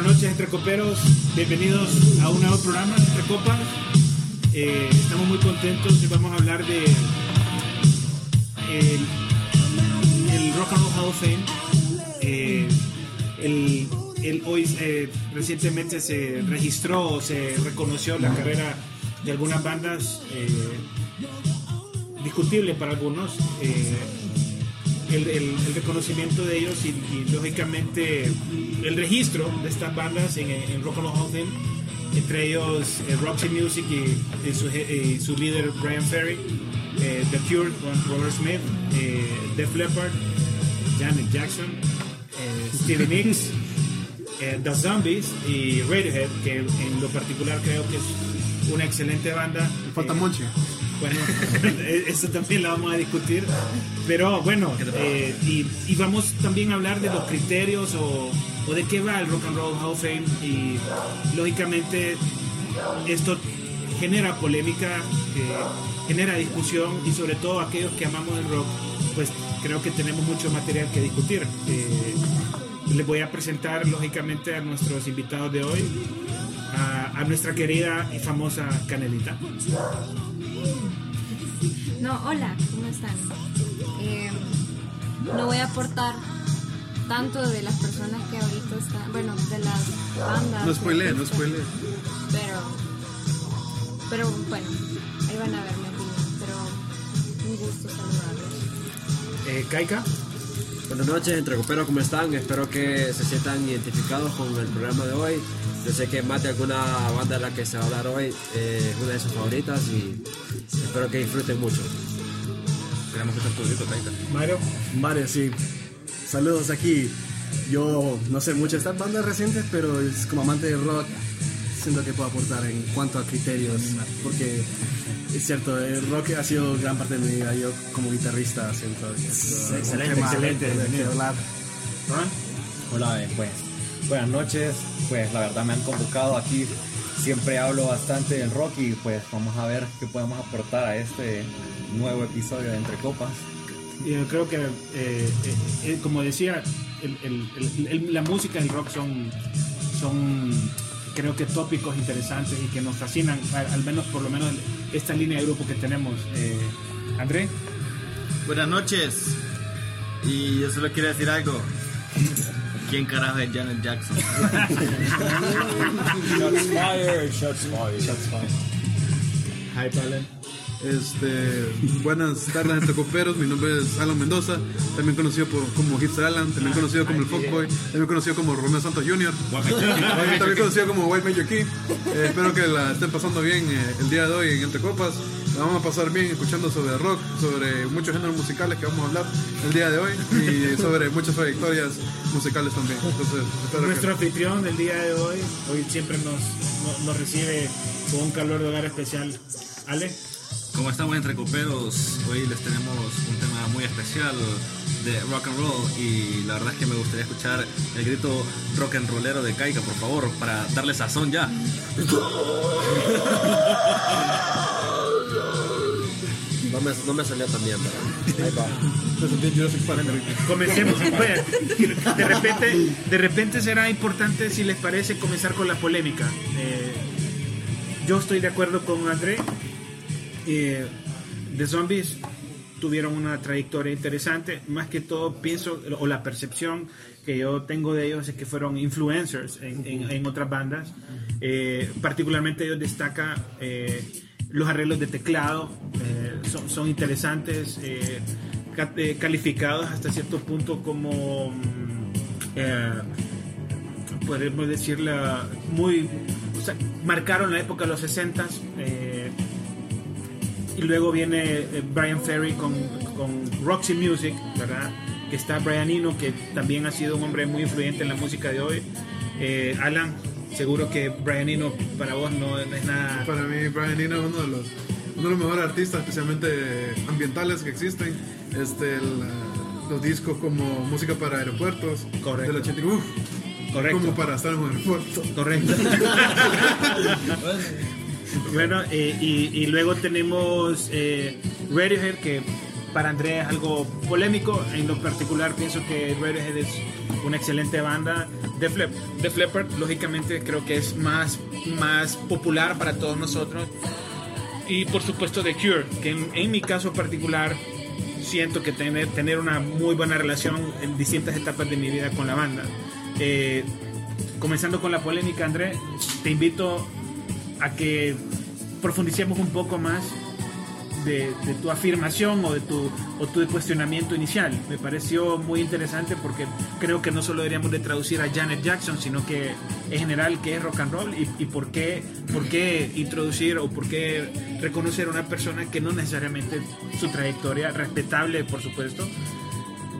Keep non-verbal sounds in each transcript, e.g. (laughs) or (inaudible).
Buenas noches, entre coperos. Bienvenidos a un nuevo programa, Entre Copas. Eh, estamos muy contentos y vamos a hablar de el, el Rock and Roll Hall of Fame. Eh, el, hoy eh, recientemente se registró, se reconoció la carrera de algunas bandas eh, discutible para algunos. El, el- el reconocimiento de ellos y, y, lógicamente el registro de estas bandas en, en Rock and Roll Hall of Fame, entre ellos eh, Roxy Music y, y su, je- y su líder Brian Ferry, eh, The Cure con Robert Smith, eh, Def Leppard, Janet Jackson, eh, Stevie (laughs) Nicks, The Zombies y Radiohead, que en lo particular creo que es una excelente banda. Falta Monche. Bueno, (laughs) eso también la vamos a discutir. Pero bueno, eh, y, y vamos también a hablar de los criterios o, o de qué va el Rock and Roll Hall of Fame. Y lógicamente esto genera polémica, eh, genera discusión y sobre todo aquellos que amamos el rock, pues creo que tenemos mucho material que discutir. Eh, les voy a presentar lógicamente a nuestros invitados de hoy, a, a nuestra querida y famosa Canelita. No, hola, ¿cómo están? Eh, no voy a aportar tanto de las personas que ahorita están, bueno, de las bandas. No spoilee, no spoilee. Pero, pero bueno, ahí van a ver mi opinión, pero un gusto saludarlos. Eh, Kaika. Buenas noches, entre coperos, ¿cómo están? Espero que se sientan identificados con el programa de hoy. Yo sé que más de alguna banda de la que se va a hablar hoy eh, es una de sus favoritas y espero que disfruten mucho. Queremos escuchar tu grito, Taita. Mario. Vale, sí. Saludos aquí. Yo no sé mucho de estas bandas recientes, pero es como amante del rock, siento que puedo aportar en cuanto a criterios, porque es cierto, el rock ha sido gran parte de mi vida. Yo como guitarrista siento que es Excelente, excelente, de- de bienvenido. hablar. Hola, eh, pues buenas noches. Pues la verdad me han convocado aquí. Siempre hablo bastante del rock y pues vamos a ver qué podemos aportar a este nuevo episodio de Entre Copas. Yo creo que, eh, eh, eh, como decía, el- el- el- el- la música y el rock son, son, creo que tópicos interesantes y que nos fascinan, al, al menos por lo menos esta línea de grupo que tenemos. Eh, André, Buenas noches. Y yo solo quiero decir algo. ¿Quién carajo es Janet Jackson? Shots fired, shots fired, shots fired. Hi Palen. Este, buenas tardes, entre coperos. Mi nombre es Alan Mendoza, también conocido por- como Hipster Alan, también conocido como el Fuckboy, también conocido como Romeo Santos Jr., también conocido como White Major Key. Eh, espero que la estén pasando bien eh, el día de hoy en Entre Copas. La vamos a pasar bien escuchando sobre rock, sobre muchos géneros musicales que vamos a hablar el día de hoy y (laughs) sobre muchas trayectorias musicales también. Entonces, espero que- Nuestro anfitrión del día de hoy, hoy siempre nos, nos, nos recibe con un calor de hogar especial. Ale, Como estamos entre coperos, hoy les tenemos un tema muy especial de rock and roll y la verdad es que me gustaría escuchar el grito rock and rollero de Kaika, por favor, para darle sazón ya. (laughs) No me, no me salió tan pero. Comencemos. De repente, de repente será importante, si les parece, comenzar con la polémica. Eh, yo estoy de acuerdo con André. Eh, The Zombies tuvieron una trayectoria interesante. Más que todo, pienso, o la percepción que yo tengo de ellos es que fueron influencers en, en- otras bandas. Eh, particularmente ellos destacan eh, los arreglos de teclado, eh, son, interesantes, eh, eh, calificados hasta cierto punto como... mm, podemos decirla muy marcaron la época de los 60 y luego viene Brian Ferry con, Roxy Music que está Brian Eno que también ha sido un hombre muy influyente en la música de hoy. Alan seguro que Brian Eno para vos no, no es nada Para mí, Brian Eno es uno de los, uno de los mejores artistas, especialmente ambientales que existen. Este, el, eh, los discos como Música para Aeropuertos, Correcto. del 80, uf, correcto como para estar en un aeropuerto. Correcto. (laughs) bueno, eh, y, y luego tenemos eh, Radiohead, que para Andrés algo polémico. En lo particular pienso que Radiohead es una excelente banda. Def, Lep- Def Leppard, lógicamente, creo que es más, más popular para todos nosotros. Y por supuesto The Cure, que en, mi caso particular siento que tener, tener una muy buena relación en distintas etapas de mi vida con la banda. Eh, comenzando con la polémica, André, te invito a que profundicemos un poco más de, tu afirmación o de tu, o tu cuestionamiento inicial. Me pareció muy interesante porque creo que no solo deberíamos de traducir a Janet Jackson, sino que en general qué es rock and roll y, y por, qué, por qué introducir o por qué reconocer a una persona que no necesariamente su trayectoria, respetable por supuesto,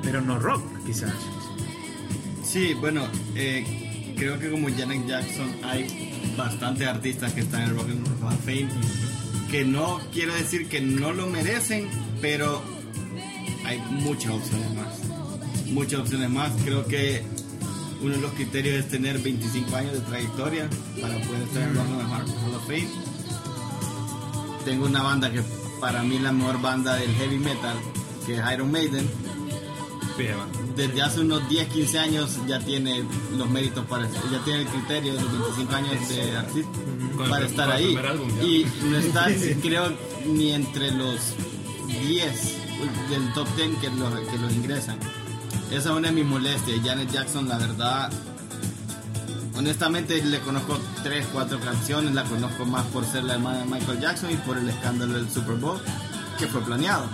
pero no rock quizás. Sí, bueno, eh, creo que como Janet Jackson hay bastantes artistas que están en el Rock and Roll Fame que no quiero decir que no lo merecen, pero hay muchas opciones más. Muchas opciones más. Creo que uno de los criterios es tener 25 años de trayectoria para poder estar en Rock Hall of Fame. Tengo una banda que para mí es la mejor banda del heavy metal, que es Iron Maiden desde hace unos 10, 15 años ya tiene los méritos para ya tiene el criterio de los 25 años de artista para estar ahí. y no (laughs) está creo ni entre los 10 del top 10 que los, que los ingresan. Esa es una de mis molestias. Janet Jackson la verdad honestamente le conozco 3, 4 canciones. La conozco más por ser la hermana de Michael Jackson y por el escándalo del Super Bowl que fue planeado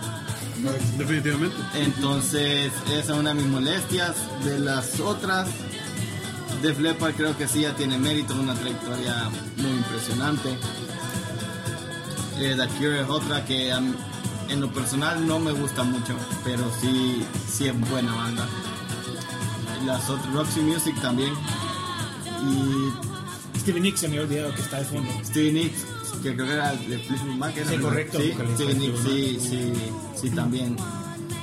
Definitivamente. entonces, esa es una de mis molestias. De las otras, Def Leppard creo que sí ya tiene mérito, una trayectoria muy impresionante. Eh, The Cure es otra que en lo personal no me gusta mucho, pero sí, sí es buena banda. Las otras, Roxy Music también. Y Stevie Nicks se me ha olvidado que está de fondo. Stevie Nicks, que creo que era de Fleetwood Mac. ¿era? Sí, correcto, Sí, Nicks, sí, sí, sí, también.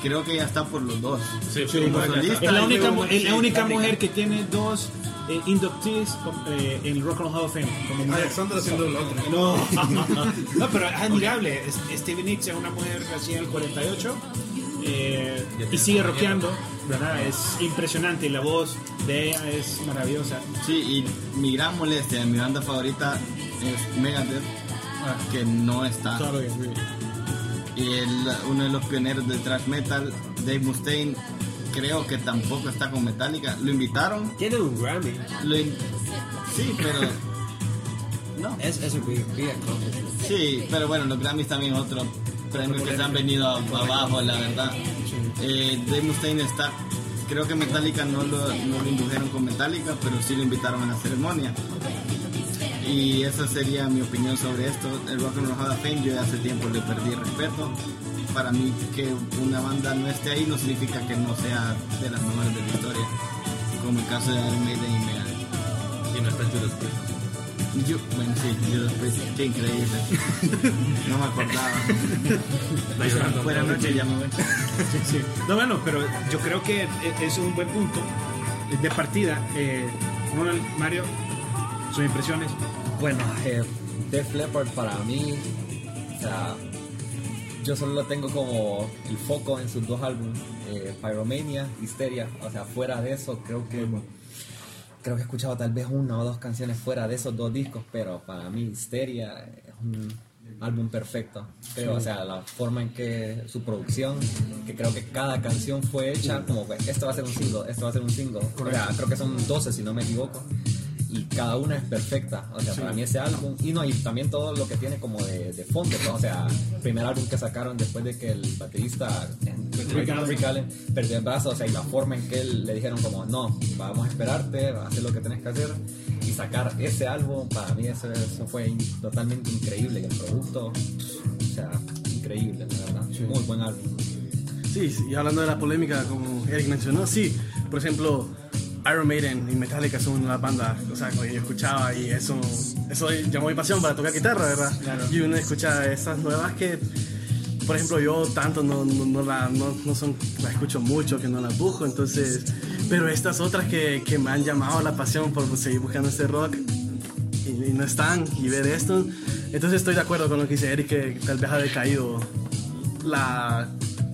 Creo que ya está por los dos. Sí, Como solista, Es la única, es la sí, única mujer que tiene dos eh, inductees eh, en el Rock and Roll Hall of Fame. Como mujer. Alexandra haciendo la otra. No, (laughs) no, pero es admirable. Es- Stevie Nicks es una mujer en el 48 eh, y sigue rockeando, ¿verdad? Es impresionante y la voz de ella es maravillosa. Sí, y mi gran molestia, mi banda favorita es Megadeth, que no está. Y el- uno de los pioneros del thrash metal, Dave Mustaine, creo que tampoco está con Metallica. Lo invitaron, Tiene un Grammy. lo in- sí, pero (laughs) no. Es, es un. Sí, pero bueno, los Grammys también otro premio que se han venido abajo, la verdad. Eh, Dave Mustaine está, creo que Metallica no lo, no lo indujeron con Metallica, pero sí lo invitaron a la ceremonia. Y esa sería mi opinión sobre esto. El Rock and Roll Hall of Fame, yo ya hace tiempo le perdí respeto. Para mí que una banda no esté ahí no significa que no sea de las mejores de la historia, como el caso de Iron Maiden y Megadeth. Y no está Judas Priest. Yo, bueno, sí, Judas Priest, qué increíble. (laughs) No me acordaba. Buenas noches, ya me voy. Sí, sí. No, bueno, pero yo creo que e- es un buen punto de partida. Eh, Ronald, Mario, sus impresiones. Bueno, eh, Def Leppard para mí, o sea, yo solo lo tengo como el foco en sus dos álbumes, eh, Pyromania, Hysteria. O sea, fuera de eso, creo que creo que he escuchado tal vez una o dos canciones fuera de esos dos discos, pero para mí Hysteria es un álbum perfecto. Creo, o sea, la forma en que su producción, que creo que cada canción fue hecha como que esto va a ser un single, esto va a ser un single. O sea, creo que son 12 si no me equivoco y cada una es perfecta. O sea, para mí ese álbum, y no, y también todo lo que tiene como de, de fondo, ¿no? o sea, primer álbum que sacaron después de que el baterista Rick, Rick Allen perdió el brazo, o sea, y la forma en que él le dijeron como, no, vamos a esperarte, a hacer lo que tenés que hacer, y sacar ese álbum, para mí eso, eso fue in- totalmente increíble, y el producto, o sea, increíble, la verdad, muy buen álbum. Sí, y hablando de la polémica, como Eric mencionó, sí, por ejemplo, Iron Maiden y Metallica son una banda, o sea, que yo escuchaba y eso, eso llamó mi pasión para tocar guitarra, ¿verdad? Y uno escucha esas nuevas que, por ejemplo, yo tanto no, no, no la, no, no son, la escucho mucho, que no las busco, entonces, pero estas otras que, que me han llamado la pasión por seguir buscando este rock y, y no están, y ver esto, entonces estoy de acuerdo con lo que dice Eric, que tal vez ha decaído la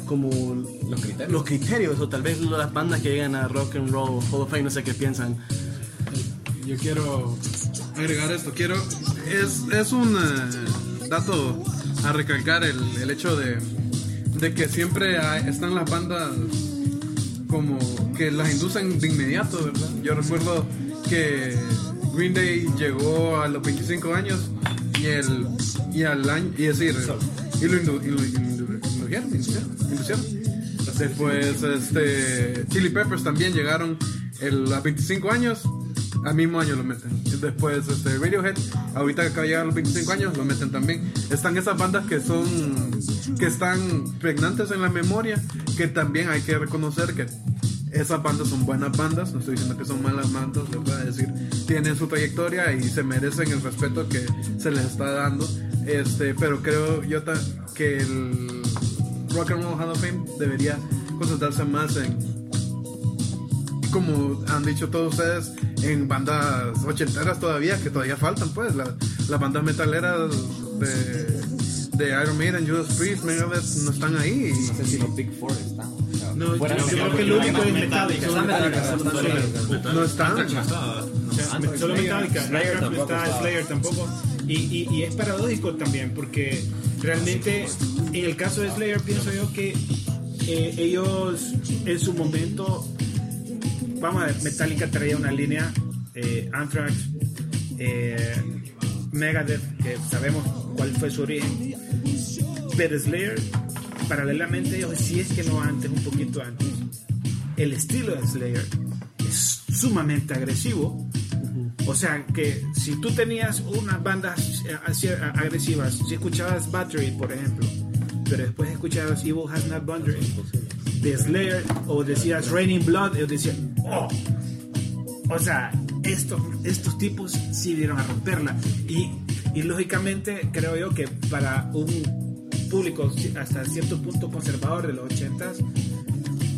como Los criterios. los criterios o tal vez las bandas que llegan a Rock and Roll Hall of Fame, no sé qué piensan. Yo quiero agregar esto. Quiero. Es, es un eh, dato a recalcar el, el hecho de, de que siempre hay- están las bandas como que las inducen de inmediato, ¿verdad? Yo recuerdo que Green Day llegó a los 25 años y el y al año y decir y lo, indu- y lo inducieron. Después este Chili Peppers también llegaron el, a 25 años al mismo año lo meten. Después este Radiohead, ahorita que acaba de llegar a los 25 años, lo meten también. Están esas bandas que son que están pregnantes en la memoria, que también hay que reconocer que esas bandas son buenas bandas, no estoy diciendo que son malas bandas, ¿verdad? es decir, tienen su trayectoria y se merecen el respeto que se les está dando. Este, pero creo yo que el Rock and Roll Hall of Fame debería concentrarse más en como han dicho todos ustedes, en bandas ochenteras todavía, que todavía faltan, pues, la- las bandas metaleras de, de Iron Maiden, Judas Priest, Megadeth, no están ahí. No sé si los Big Four están. No, yo creo que el único es Metallica. No están. Solo Metallica. Slayer tampoco. Y, y, y es paradójico también, porque realmente en el caso de Slayer pienso yo que eh, ellos en su momento, vamos a ver, Metallica traía una línea, eh, Anthrax, eh, Megadeth, que sabemos cuál fue su origen, pero Slayer, paralelamente ellos, si es que no antes, un poquito antes, el estilo de Slayer es sumamente agresivo. O sea que si tú tenías unas bandas eh, eh, agresivas, si escuchabas Battery, por ejemplo, pero después escuchabas Evil Has Not Boundaries de Slayer, o decías Raining Blood, ellos decían, oh, o sea, estos, estos tipos sí dieron a romperla. Y, y lógicamente creo yo que para un público hasta cierto punto conservador de los 80s,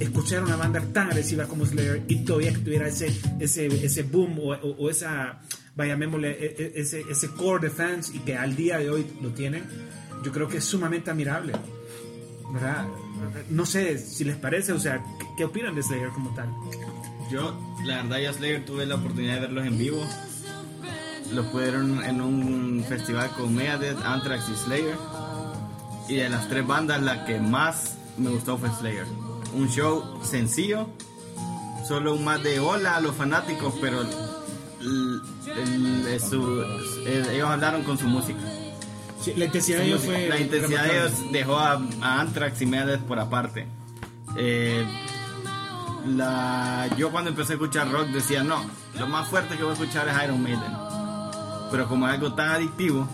escuchar una banda tan agresiva como Slayer y todavía que tuviera ese, ese, ese boom o, o- esa, vaya, e- e- ese, ese core de fans y que al día de hoy lo tienen, yo creo que es sumamente admirable. ¿Verdad? No sé si les parece, o sea, ¿qué, qué opinan de Slayer como tal? Yo, la verdad, ya Slayer tuve la oportunidad de verlos en vivo. Los pudieron en un festival con Megadeth, Anthrax y Slayer. Y de las tres bandas, la que más me gustó fue Slayer. Un show sencillo, solo un más de hola a los fanáticos, pero el- el- su- ellos hablaron con su música. Sí, la intensidad de ellos fue... La intensidad de remarcable. ellos dejó a, a Anthrax y Megadeth por aparte. Eh, la, yo cuando empecé a escuchar rock decía, no, lo más fuerte que voy a escuchar es Iron Maiden. Pero como es algo tan adictivo,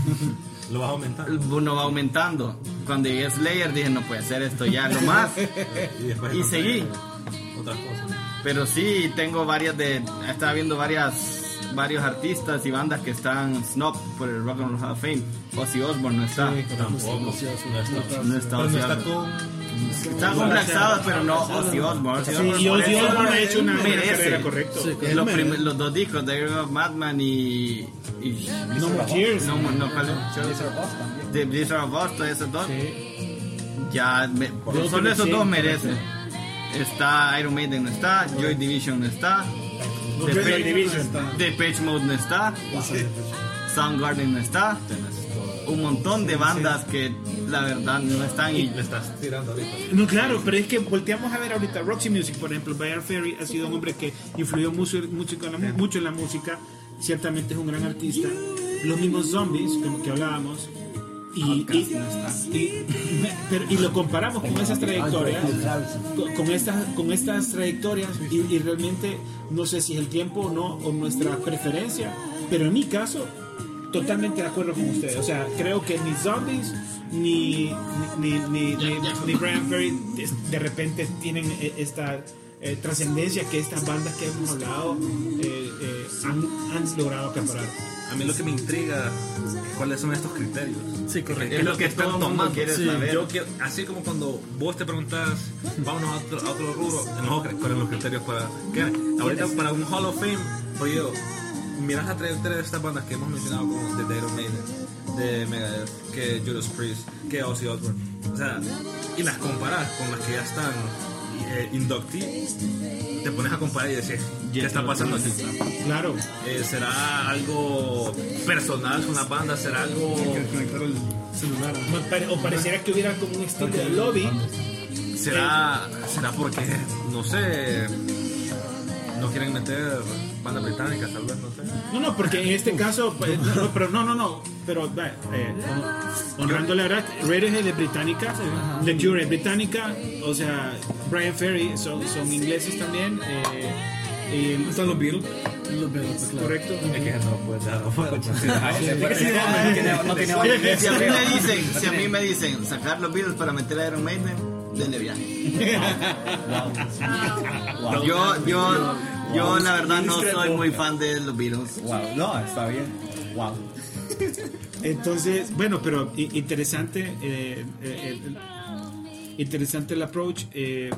(laughs) Lo vas a aumentar. uno va aumentando. Cuando llegué a Slayer dije, no puede ser esto ya lo más. (laughs) Y seguí. Otras cosas. Pero sí, tengo varias de. Estaba viendo varias varios artistas y bandas que están snob por el Rock and Roll Hall of Fame. Ozzy Osbourne no está. Tampoco. No está. No está no está Osbourne. con. Está con Black Sabbath, pero no Ozzy Osbourne. Ozzy Sí, Osbourne y por Ozzy Osbourne ha hecho una, merece. correcta. los, prim- los dos discos, The Year of Madman y. y No More Tears. no, no, ¿cuál es? The Blizzard of todos esos dos. Sí. Ya, me- solo esos dos sí, merecen. Está Iron Maiden no está, Joy Division no está, Joy Depeche, Mode no está, Soundgarden no está, un montón de bandas que la verdad no están y Le estás tirando ahorita. No, claro, pero es que volteamos a ver ahorita Roxy Music, por ejemplo, Brian Ferry ha sido un hombre que influyó mucho, mucho, en la mu- mucho en la música, ciertamente es un gran artista. Los mismos zombies, como que hablábamos, y, y, y- pero- y lo comparamos con esas trayectorias, con, con estas, con estas trayectorias, y, y realmente no sé si es el tiempo o no, o nuestra preferencia, pero en mi caso, totalmente de acuerdo con ustedes. O sea, creo que ni Zombies ni, ni, ni, ni, ni Brian Ferry de, de repente tienen eh, esta eh, trascendencia que estas bandas que hemos hablado eh, eh, han, han logrado acaparar. A mí lo que me intriga es cuáles son estos criterios. Sí, correcto. es lo que todo el mundo quiere Sí, saber. Yo quiero, así como cuando vos te preguntas, vámonos a otro, a otro rubro, enojo, ¿cuáles son los criterios para Ahorita para un Hall of Fame, oye, miras la trayectoria de estas bandas que hemos mencionado como The Iron Maiden, de Megadeth, que Judas Priest, que Ozzy Osbourne. O sea, y las comparas con las que ya están eh, inductee, te pones a comparar y decir, ¿qué está pasando aquí? Claro. Eh, ¿Será algo personal con la banda? ¿Será algo...? Conectar el celular. No, pare- O pareciera que hubiera como un estilo de lobby. ¿Será, será porque, no sé, no quieren meter no? No, no, porque en este caso, pues, no, no, pero no, no, no, pero eh, eh, honrando la verdad, Radiohead es británica, The Cure es británica, o sea, Brian Ferry son, son ingleses también. Eh, y- Están los Beatles. Los Beatles, claro. correcto. Es que no puedes dar Si a mí me dicen, si a mí me dicen sacar los Beatles para meter a Iron Maiden, denle viaje. (laughs) Yo, yo, yo la verdad no soy muy fan de los Beatles. Wow, no, está bien. Wow. Entonces, bueno, pero interesante, eh, eh, el- interesante el approach. eh,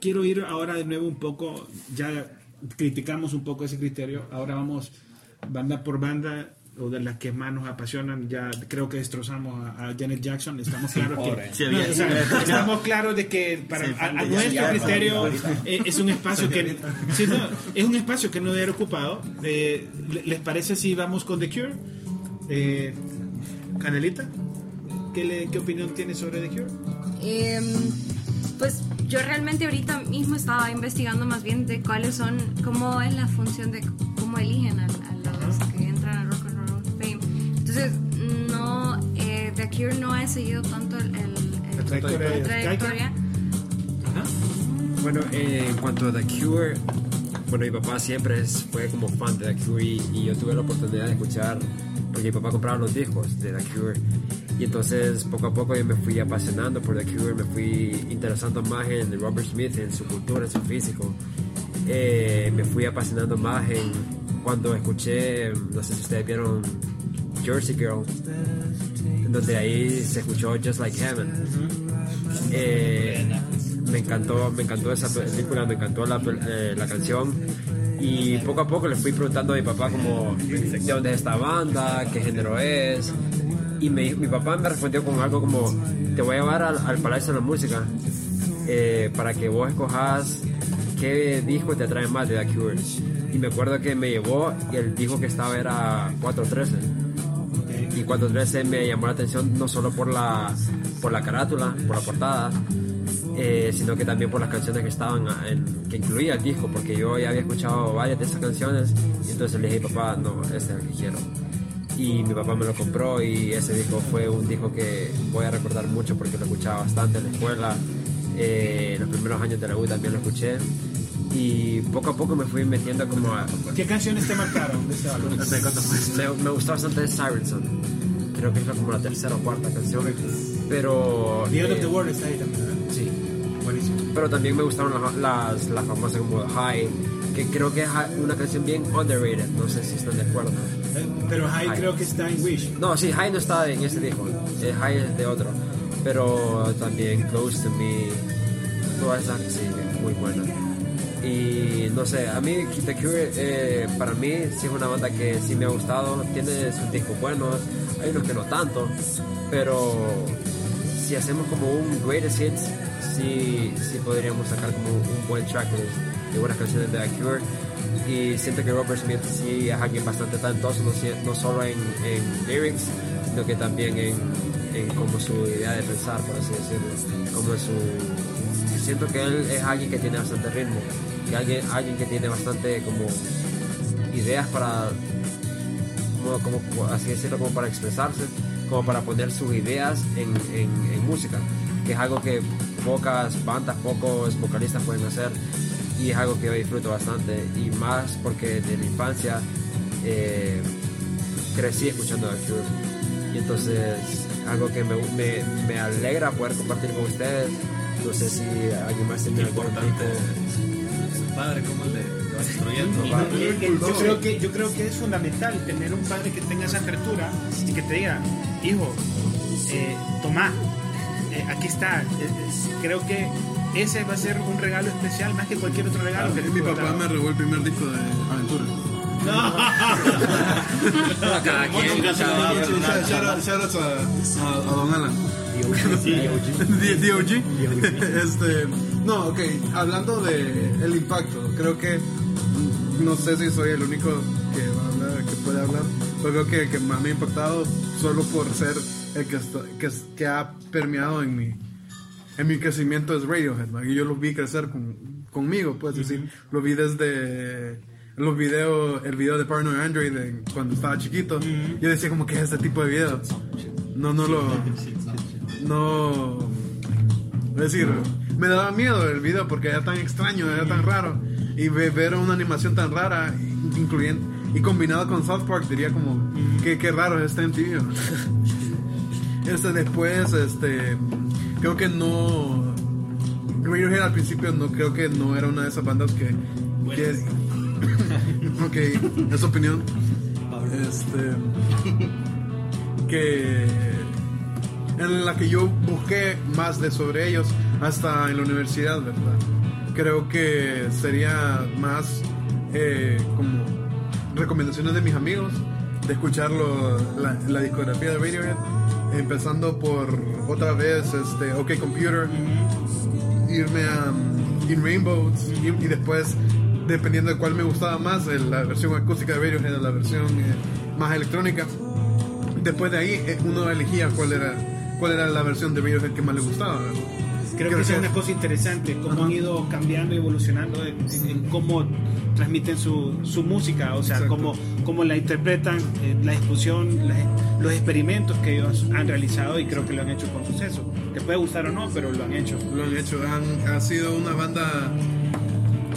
quiero ir ahora de nuevo un poco, ya criticamos un poco ese criterio, ahora vamos banda por banda o de las que más nos apasionan, ya creo que destrozamos a, a Janet Jackson, estamos (laughs) claros que Pobre. No, o sea, (laughs) estamos claros de que para Sí, a, a nuestro criterio eh, es un espacio que sí, no, es un espacio que no debe haber ocupado. Eh, ¿le- ¿Les parece si vamos con The Cure? Eh, Canelita, ¿qué, le- ¿qué opinión tienes sobre The Cure? Em, pues yo realmente ahorita mismo estaba investigando más bien de cuáles son, cómo es la función de cómo eligen a, a los que entran Entonces, no, eh, The Cure no ha seguido tanto el, el- el- La trayectoria de la trayectoria. Bueno, eh, en cuanto a The Cure, bueno, mi papá siempre es- fue como fan de The Cure y, y yo tuve la oportunidad de escuchar, porque mi papá compraba los discos de The Cure. Y entonces poco a poco yo me fui apasionando por The Cure, me fui interesando más en Robert Smith, en su cultura, en su físico. Eh, me fui apasionando más en cuando escuché, no sé si ustedes vieron Jersey Girl, donde ahí se escuchó Just Like Heaven. Eh, me encantó, me encantó esa película, me encantó la, eh, la canción. Y poco a poco le fui preguntando a mi papá como de dónde es esta banda, qué género es y me, mi papá me respondió con algo como te voy a llevar al, al Palacio de la Música eh, para que vos escojas qué disco te atrae más de The Cure. Y me acuerdo que me llevó y el disco que estaba era 413 y 413 me llamó la atención no solo por la, por la carátula, por la portada, eh, sino que también por las canciones que estaban en, que incluía el disco, porque yo ya había escuchado varias de esas canciones y entonces le dije, papá, no, este es el que quiero. Y mi papá me lo compró y ese disco fue un disco que voy a recordar mucho porque lo escuchaba bastante en la escuela. Eh, en los primeros años de la U también lo escuché. Y poco a poco me fui metiendo como a, ¿Qué canciones te marcaron de este álbum? me, me gustó bastante Siren Song. Creo que es como la tercera o cuarta canción. Pero. The End of eh, the World está ahí también, ¿verdad? Sí. Buenísimo. Pero también me gustaron las, las, las famosas como High, que creo que es una canción bien underrated. No sé si están de acuerdo. Eh, Pero High High. creo que está en Wish. No, sí, High no está en este disco. eh, High es de otro. Pero también Close to Me. Todas esas, sí, muy buenas. Y no sé, a mí The Cure, eh, para mí, sí es una banda que sí me ha gustado. Tiene sus discos buenos, hay unos que no tanto. Pero si hacemos como un greatest hits, sí, sí podríamos sacar como un buen tracklist de buenas canciones de The Cure. Y siento que Robert Smith sí es alguien bastante talentoso, no solo en, en lyrics, sino que también en, en como su idea de pensar, por así decirlo. Como su... Siento que él es alguien que tiene bastante ritmo, que alguien, alguien que tiene bastante como ideas para como, como, así decirlo, como para expresarse, como para poner sus ideas en, en- en música, que es algo que pocas bandas, pocos vocalistas pueden hacer y es algo que yo disfruto bastante y más porque de la infancia eh, crecí escuchando The Cure y entonces algo que me, me, me alegra poder compartir con ustedes, no sé si alguien más tiene algún Importante. Un padre que. Y- y- y yo, creo que, yo creo que es fundamental tener un padre que tenga esa apertura y que te diga, hijo, eh, tomá, eh, aquí está. Eh, eh, creo que ese va a ser un regalo especial más que cualquier otro regalo que Y te mi papá me robó el primer disco de Aventura. Bueno, cada quien, cada quien. Shout- shout out- shout outs a, a, Don Alan. DOG. Este, no, ok, hablando de el impacto, creo que mm, no sé si soy el único que va a hablar, que puede hablar, pero creo que el que más me ha impactado solo por ser el que, está- que, que ha permeado en mi en mi crecimiento es Radiohead, ¿no? y yo lo vi crecer con- conmigo, pues decir, lo vi desde los videos, el video de Paranoid Android de cuando estaba chiquito, yo decía como que es este tipo de videos, no, no lo, no, es decir, me daba miedo el video porque era tan extraño, era tan raro, y ve- ver una animación tan rara, incluyendo, y combinado con South Park, diría como, que qué raro es este MTV. (laughs) Este después, este, creo que no. Radiohead al principio no creo que no era una de esas bandas que. que (laughs) ok, es opinión. Este. Que. En la que yo busqué más de sobre ellos hasta en la universidad, ¿verdad? Creo que sería más eh, como recomendaciones de mis amigos de escucharlo la, la discografía de Radiohead empezando por otra vez este OK Computer irme a um, In Rainbows y, y después dependiendo de cuál me gustaba más la versión acústica de Radiohead o la versión eh, más electrónica después de ahí eh, uno elegía cuál era cuál era la versión de Radiohead que más le gustaba ¿verdad? Creo, que esa es una cosa interesante, cómo han ido cambiando y evolucionando en, en- en cómo transmiten su, su música, o sea, Exacto. cómo, cómo la interpretan, eh, la discusión, la- los experimentos que ellos han realizado y creo que lo han hecho con suceso. Te puede gustar o no, pero lo han hecho. lo han hecho. Han, ha sido una banda.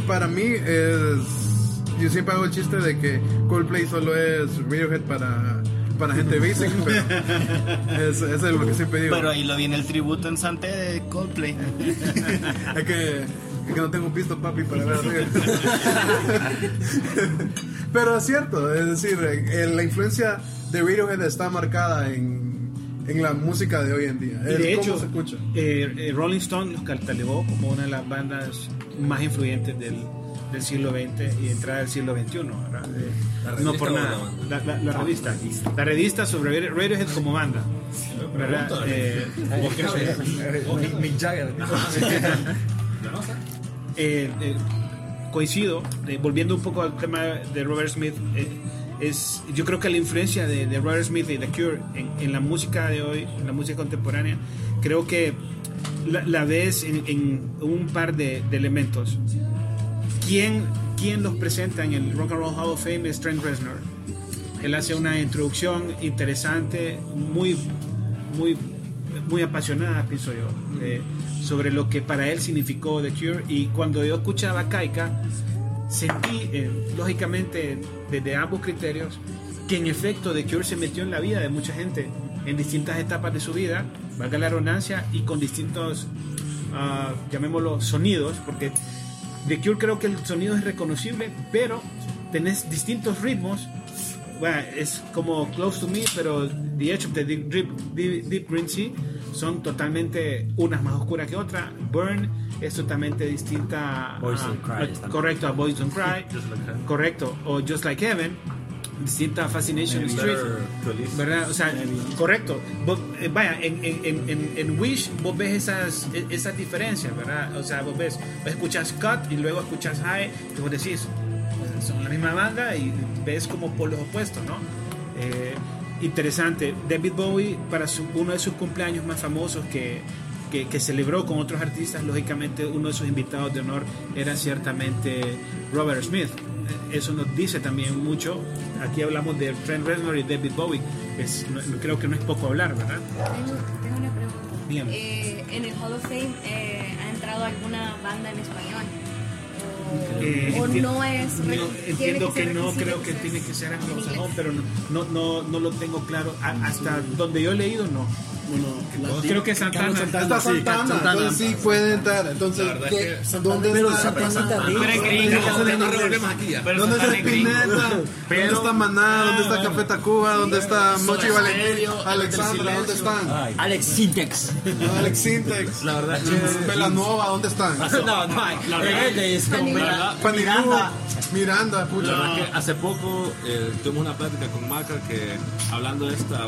Para mí es. Yo siempre hago el chiste de que Coldplay solo es Radiohead para, para gente basic, (laughs) pero es, eso es lo que siempre digo. Pero ahí lo viene el tributo en Santé de Coldplay. (laughs) es, que, es que no tengo pisto, papi, para ver (laughs) pero es cierto, es decir, eh, la influencia de Radiohead está marcada en, en la música de hoy en día. Y de hecho, se escucha. eh, eh, Rolling Stone los catalogó como una de las bandas más influyentes del, del siglo XX y entrada del siglo XXI. Eh, ¿La no por nada. la banda? La, la- la revista. La revista sobre Radiohead como banda. ¿verdad? Eh, (laughs) Mick Jagger. (laughs) coincido, eh, volviendo un poco al tema de Robert Smith, eh, es, yo creo que la influencia de, de Robert Smith y The Cure en, en la música de hoy, en la música contemporánea, creo que la, la ves en, en un par de, elementos. ¿Quién, ¿Quién los presenta en el Rock and Roll Hall of Fame es Trent Reznor. Él hace una introducción interesante, muy, muy, muy apasionada, pienso yo, eh, sobre lo que para él significó The Cure. Y cuando yo escuchaba Kaika, sentí, eh, lógicamente, desde ambos criterios, que en efecto The Cure se metió en la vida de mucha gente en distintas etapas de su vida, valga la redundancia, y con distintos, ah, llamémoslo, sonidos, porque The Cure creo que el sonido es reconocible, pero tenés distintos ritmos. Bueno, es como Close to Me, pero The Edge of the Deep, Deep, Deep- Deep Green Sea son totalmente unas más oscuras que otras. Burn es totalmente distinta a, Boys Don't Cry a- correcto a Boys Don't Cry, Just Like Heaven. correcto, o Just Like Heaven, distinta a Fascination Street. To Live. ¿Verdad? O sea, correcto. Vos, eh, vaya, en, en, en, en- en Wish vos ves esas, e- esas diferencias, ¿verdad? O sea, vos ves, escuchas Cut y luego escuchas High, y vos decís, son la misma banda y ves como polos opuestos, ¿no? Eh, interesante. David Bowie, para su- uno de sus cumpleaños más famosos que, que, que celebró con otros artistas, lógicamente uno de sus invitados de honor era ciertamente Robert Smith. Eso nos dice también mucho. Aquí hablamos de Trent Reznor y David Bowie. Es, no- creo que no es poco hablar, ¿verdad? Tengo, tengo una pregunta. Eh, en el Hall of Fame eh, ha entrado alguna banda en español. O, Eh, o enti- no es. no, entiendo que, ser no, creo que tiene que ser anglosajón, pero no, no, no, no lo tengo claro. A- hasta donde yo he leído, no. Bueno, la- Creo que Carlos Santana. Está sí, Santana, entonces sí puede entrar. Entonces, ¿qué- es que ¿dónde Pero está? Santana está Pero es rico. gringo. Pero ¿Dónde está Santana. Spinetta? Pero- ¿Dónde está Maná? ¿Dónde está Café Tacuba? ¿Dónde está Mochi Valentín? Alexandra, ¿dónde están? Alex Sintex. Alex Sintex. La verdad Velanova, ¿dónde están? No, no hay. Fanny Miranda. Miranda, La pucha. verdad es que hace poco eh, tuvimos una plática con Maca que hablando de esta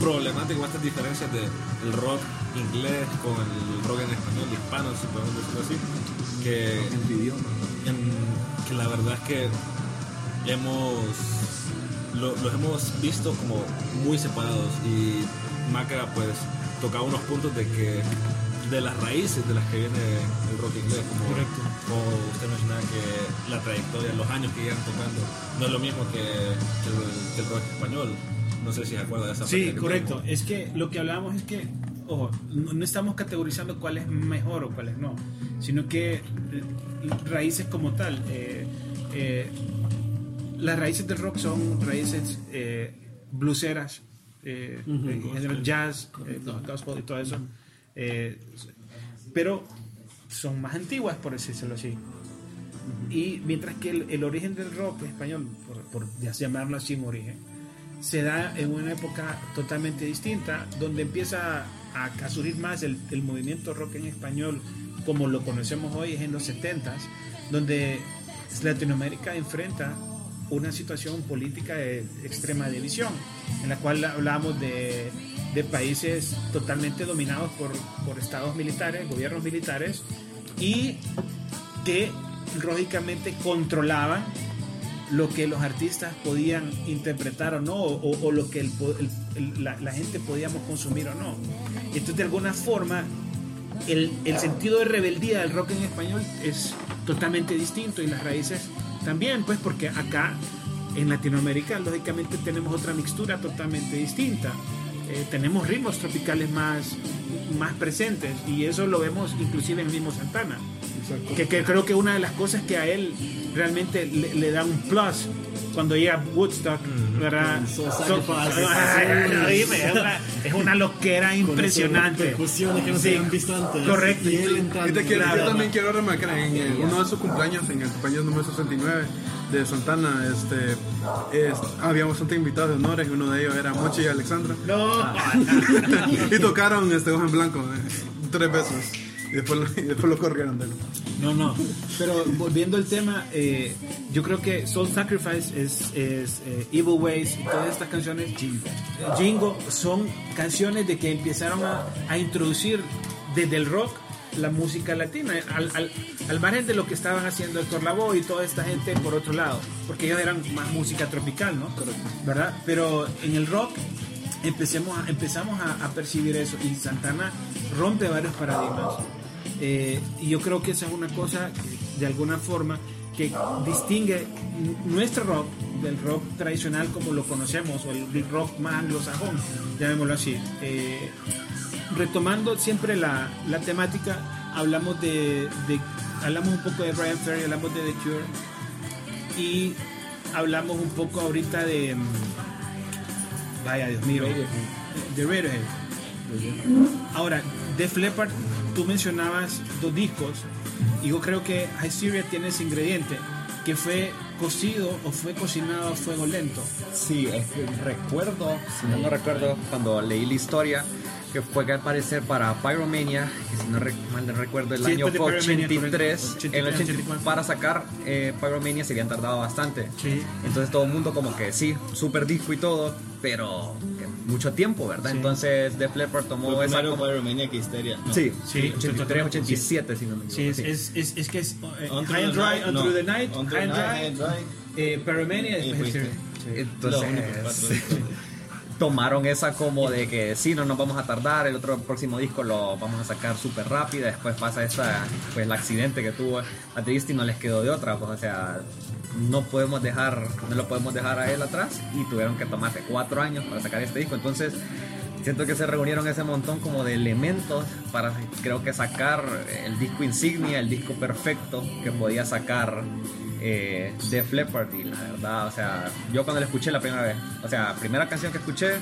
problemática o estas diferencias del rock inglés con el rock en español hispano, si podemos decirlo así, que, en- que la verdad es que hemos lo- los hemos visto como muy separados. Y Maca pues tocaba unos puntos de que de las raíces de las que viene el rock inglés como, como usted mencionaba que la trayectoria, los años que llegan tocando no es lo mismo que, que el, que el rock español no sé si se acuerda de esa Sí, parte que correcto. Es que lo que hablábamos es que, ojo, no, no estamos categorizando cuál es mejor o cuál es no, sino que eh, raíces como tal. eh, eh, las raíces del rock son raíces eh, blueseras, eh, en general jazz, eh, gospel y todo eso. eh, pero son más antiguas, por decírselo así. Y mientras que el, el origen del rock español, por, por ya llamarlo así en origen, se da en una época totalmente distinta, donde empieza a, a surgir más el, movimiento rock en español como lo conocemos hoy, es en los 70s, donde Latinoamérica enfrenta una situación política de extrema división, en la cual hablamos de, países totalmente dominados por estados militares, gobiernos militares, y que lógicamente controlaban lo que los artistas podían interpretar o no, o, o lo que el el- la, la gente podíamos consumir o no. Entonces, de alguna forma, el, el sentido de rebeldía del rock en español es totalmente distinto y las raíces también, pues porque acá en Latinoamérica, lógicamente, tenemos otra mixtura totalmente distinta. Eh, tenemos ritmos tropicales más, más presentes y eso lo vemos inclusive en el mismo Santana. Que, que creo que una de las cosas que a él realmente le, le da un plus cuando llega a Woodstock, ¿verdad? So- dime, es, una, es una loquera impresionante. percusiones que no se habían visto antes. Correcto. Y él entrando. Y te quiero- Claro. yo también quiero remarcar en el- uno de sus cumpleaños, en el cumpleaños número 69 de Santana, este, es- había bastante invitados de honores, y uno de ellos era Mochi y Alexandra. No, (laughs) y tocaron este Ojo en Blanco eh, tres veces. Y después, y después lo corrieron de él. no, no. Pero volviendo al tema, eh, yo creo que Soul Sacrifice es, es, eh, Evil Ways y todas estas canciones, Jingo. Jingo, son canciones de que empezaron a, a introducir desde el rock la música latina, al, al, al margen de lo que estaban haciendo Héctor Lavoe y toda esta gente por otro lado, porque ellos eran más música tropical, ¿no? ¿Verdad? Pero en el rock empecemos a- empezamos a, a percibir eso y Santana rompe varios paradigmas. Eh, y yo creo que esa es una cosa que, de alguna forma que distingue nuestro rock del rock tradicional como lo conocemos o el rock más anglosajón, llamémoslo así. Eh, retomando siempre la, la temática, hablamos de, de- hablamos un poco de Brian Ferry, hablamos de The Cure y hablamos un poco ahorita de mm, vaya Dios mío de Radiohead. Ahora, Def Leppard, tú mencionabas dos discos y yo creo que Hysteria tiene ese ingrediente que fue cocido o fue cocinado a fuego lento. Sí, es que recuerdo, si no, no recuerdo, cuando leí la historia, que fue que al parecer para Pyromania, que si no re- mal no recuerdo, el Sí, año fue de Pyromania, 83, correcto. en el 83, 80 para sacar eh, Pyromania se habían tardado bastante. Sí. Entonces todo el mundo como que sí, super disco y todo, pero mucho tiempo, ¿verdad? Sí. Entonces Def Leppard tomó Fue esa como... Pyromania que Histeria. ¿no? Sí, Sí, 83, 87, si no me equivoco. Sí, es, sí. es, es, que es On High and Dry, no. Through the Night, On High and Dry, eh, Pyromania y fuiste. Hysteria. Entonces, discos. Tomaron esa como de que sí, no nos vamos a tardar, el otro próximo disco lo vamos a sacar súper rápido, después pasa esa, pues el accidente que tuvo a Tristi no les quedó de otra, pues o sea, no podemos dejar, no lo podemos dejar a él atrás y tuvieron que tomarse cuatro años para sacar este disco, entonces siento que se reunieron ese montón como de elementos para creo que sacar el disco insignia, el disco perfecto que podía sacar eh, Def Leppard y la verdad, o sea, yo cuando lo escuché la primera vez, o sea, primera canción que escuché,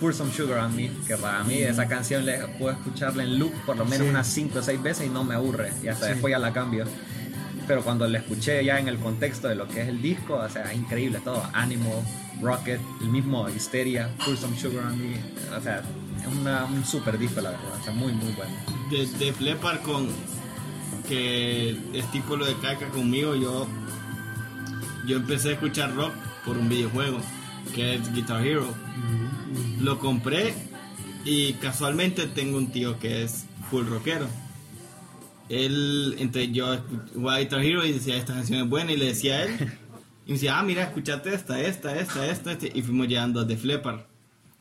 Pour Some Sugar on Me, que para mí esa canción le puedo escucharla en loop por lo menos unas 5 o 6 veces y no me aburre. Y hasta después ya la cambio. Pero cuando la escuché ya en el contexto de lo que es el disco, o sea, increíble todo. Animal, Rocket, el mismo Hysteria, Pour Some Sugar on Me. O sea, es una- un super disco, la verdad. O sea, muy, muy bueno. de, de con que es tipo lo de Caca conmigo yo yo empecé a escuchar rock por un videojuego que es Guitar Hero. Lo compré y casualmente tengo un tío que es full rockero. Él entre yo jugaba Guitar Hero y decía esta canción es buena y le decía a él y me decía ah mira escúchate esta esta esta esta, esta", y fuimos llegando a The Flepar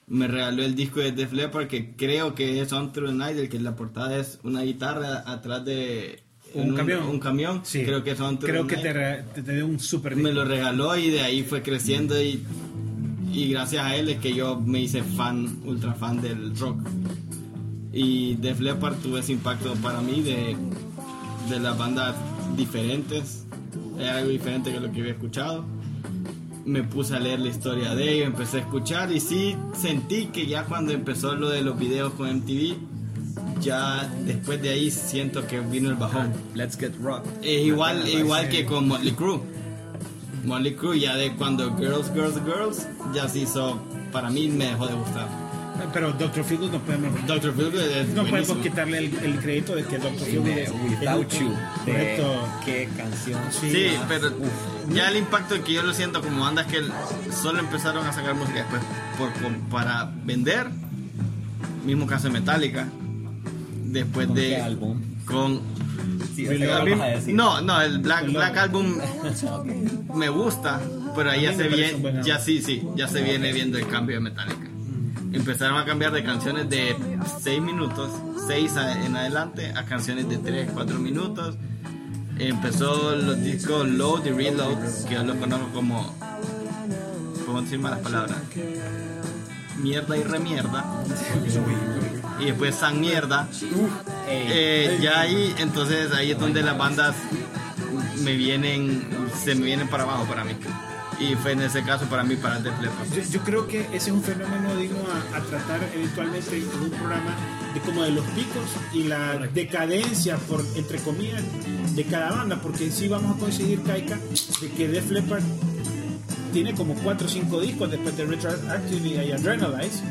me regaló el disco de Def Leppard que creo que es On the Night, el que la portada es una guitarra atrás de Un camión. Un camión. Sí. Creo que es On Through Creo que te, re- te, te dio un super Me lo regaló y de ahí fue creciendo y, y gracias a él es que yo me hice fan, ultra fan del rock. Y Def Leppard tuvo ese impacto para mí de, de las bandas diferentes. Era algo diferente que lo que había escuchado. Me puse a leer la historia de ellos, empecé a escuchar y sí sentí que ya cuando empezó lo de los videos con MTV, ya después de ahí siento que vino el bajón. Let's Get Rock. Es igual, es igual que con Motley Crue. Motley Crue ya de cuando Girls, Girls, Girls ya se hizo, para mí me dejó de gustar. Pero Dr. Feelgood no podemos, Dr. Feelgood es no podemos quitarle el, el crédito de que Dr. Feelgood Without You. Correcto. qué canción. Sí, pero ya el impacto que yo lo siento como banda es que solo empezaron a sacar música después por, por- para vender. Mismo caso de Metallica. Después ¿Con de. qué álbum? Con. Sí, mí- no, no, el Black, Black Album me gusta, pero ahí ya se viene, ya sí, sí, ya se viene viendo el cambio de Metallica. Empezaron a cambiar de canciones de 6 minutos, 6 en adelante, a canciones de 3, 4 minutos. Empezó los discos Load y Reload, que yo lo conozco como, ¿cómo decir malas palabras? Mierda y remierda. Y después San Mierda. Eh, ya ahí, entonces ahí es donde las bandas me vienen, se me vienen para abajo para mí. Y fue en ese caso para mí para Def Leppard. Yo, yo creo que ese es un fenómeno digno a, a tratar eventualmente en un programa de como de los picos y la decadencia, por entre comillas, de cada banda, porque sí vamos a conseguir, Kaika, de que Def Leppard tiene como 4 o 5 discos después de Retroactive y Adrenalize,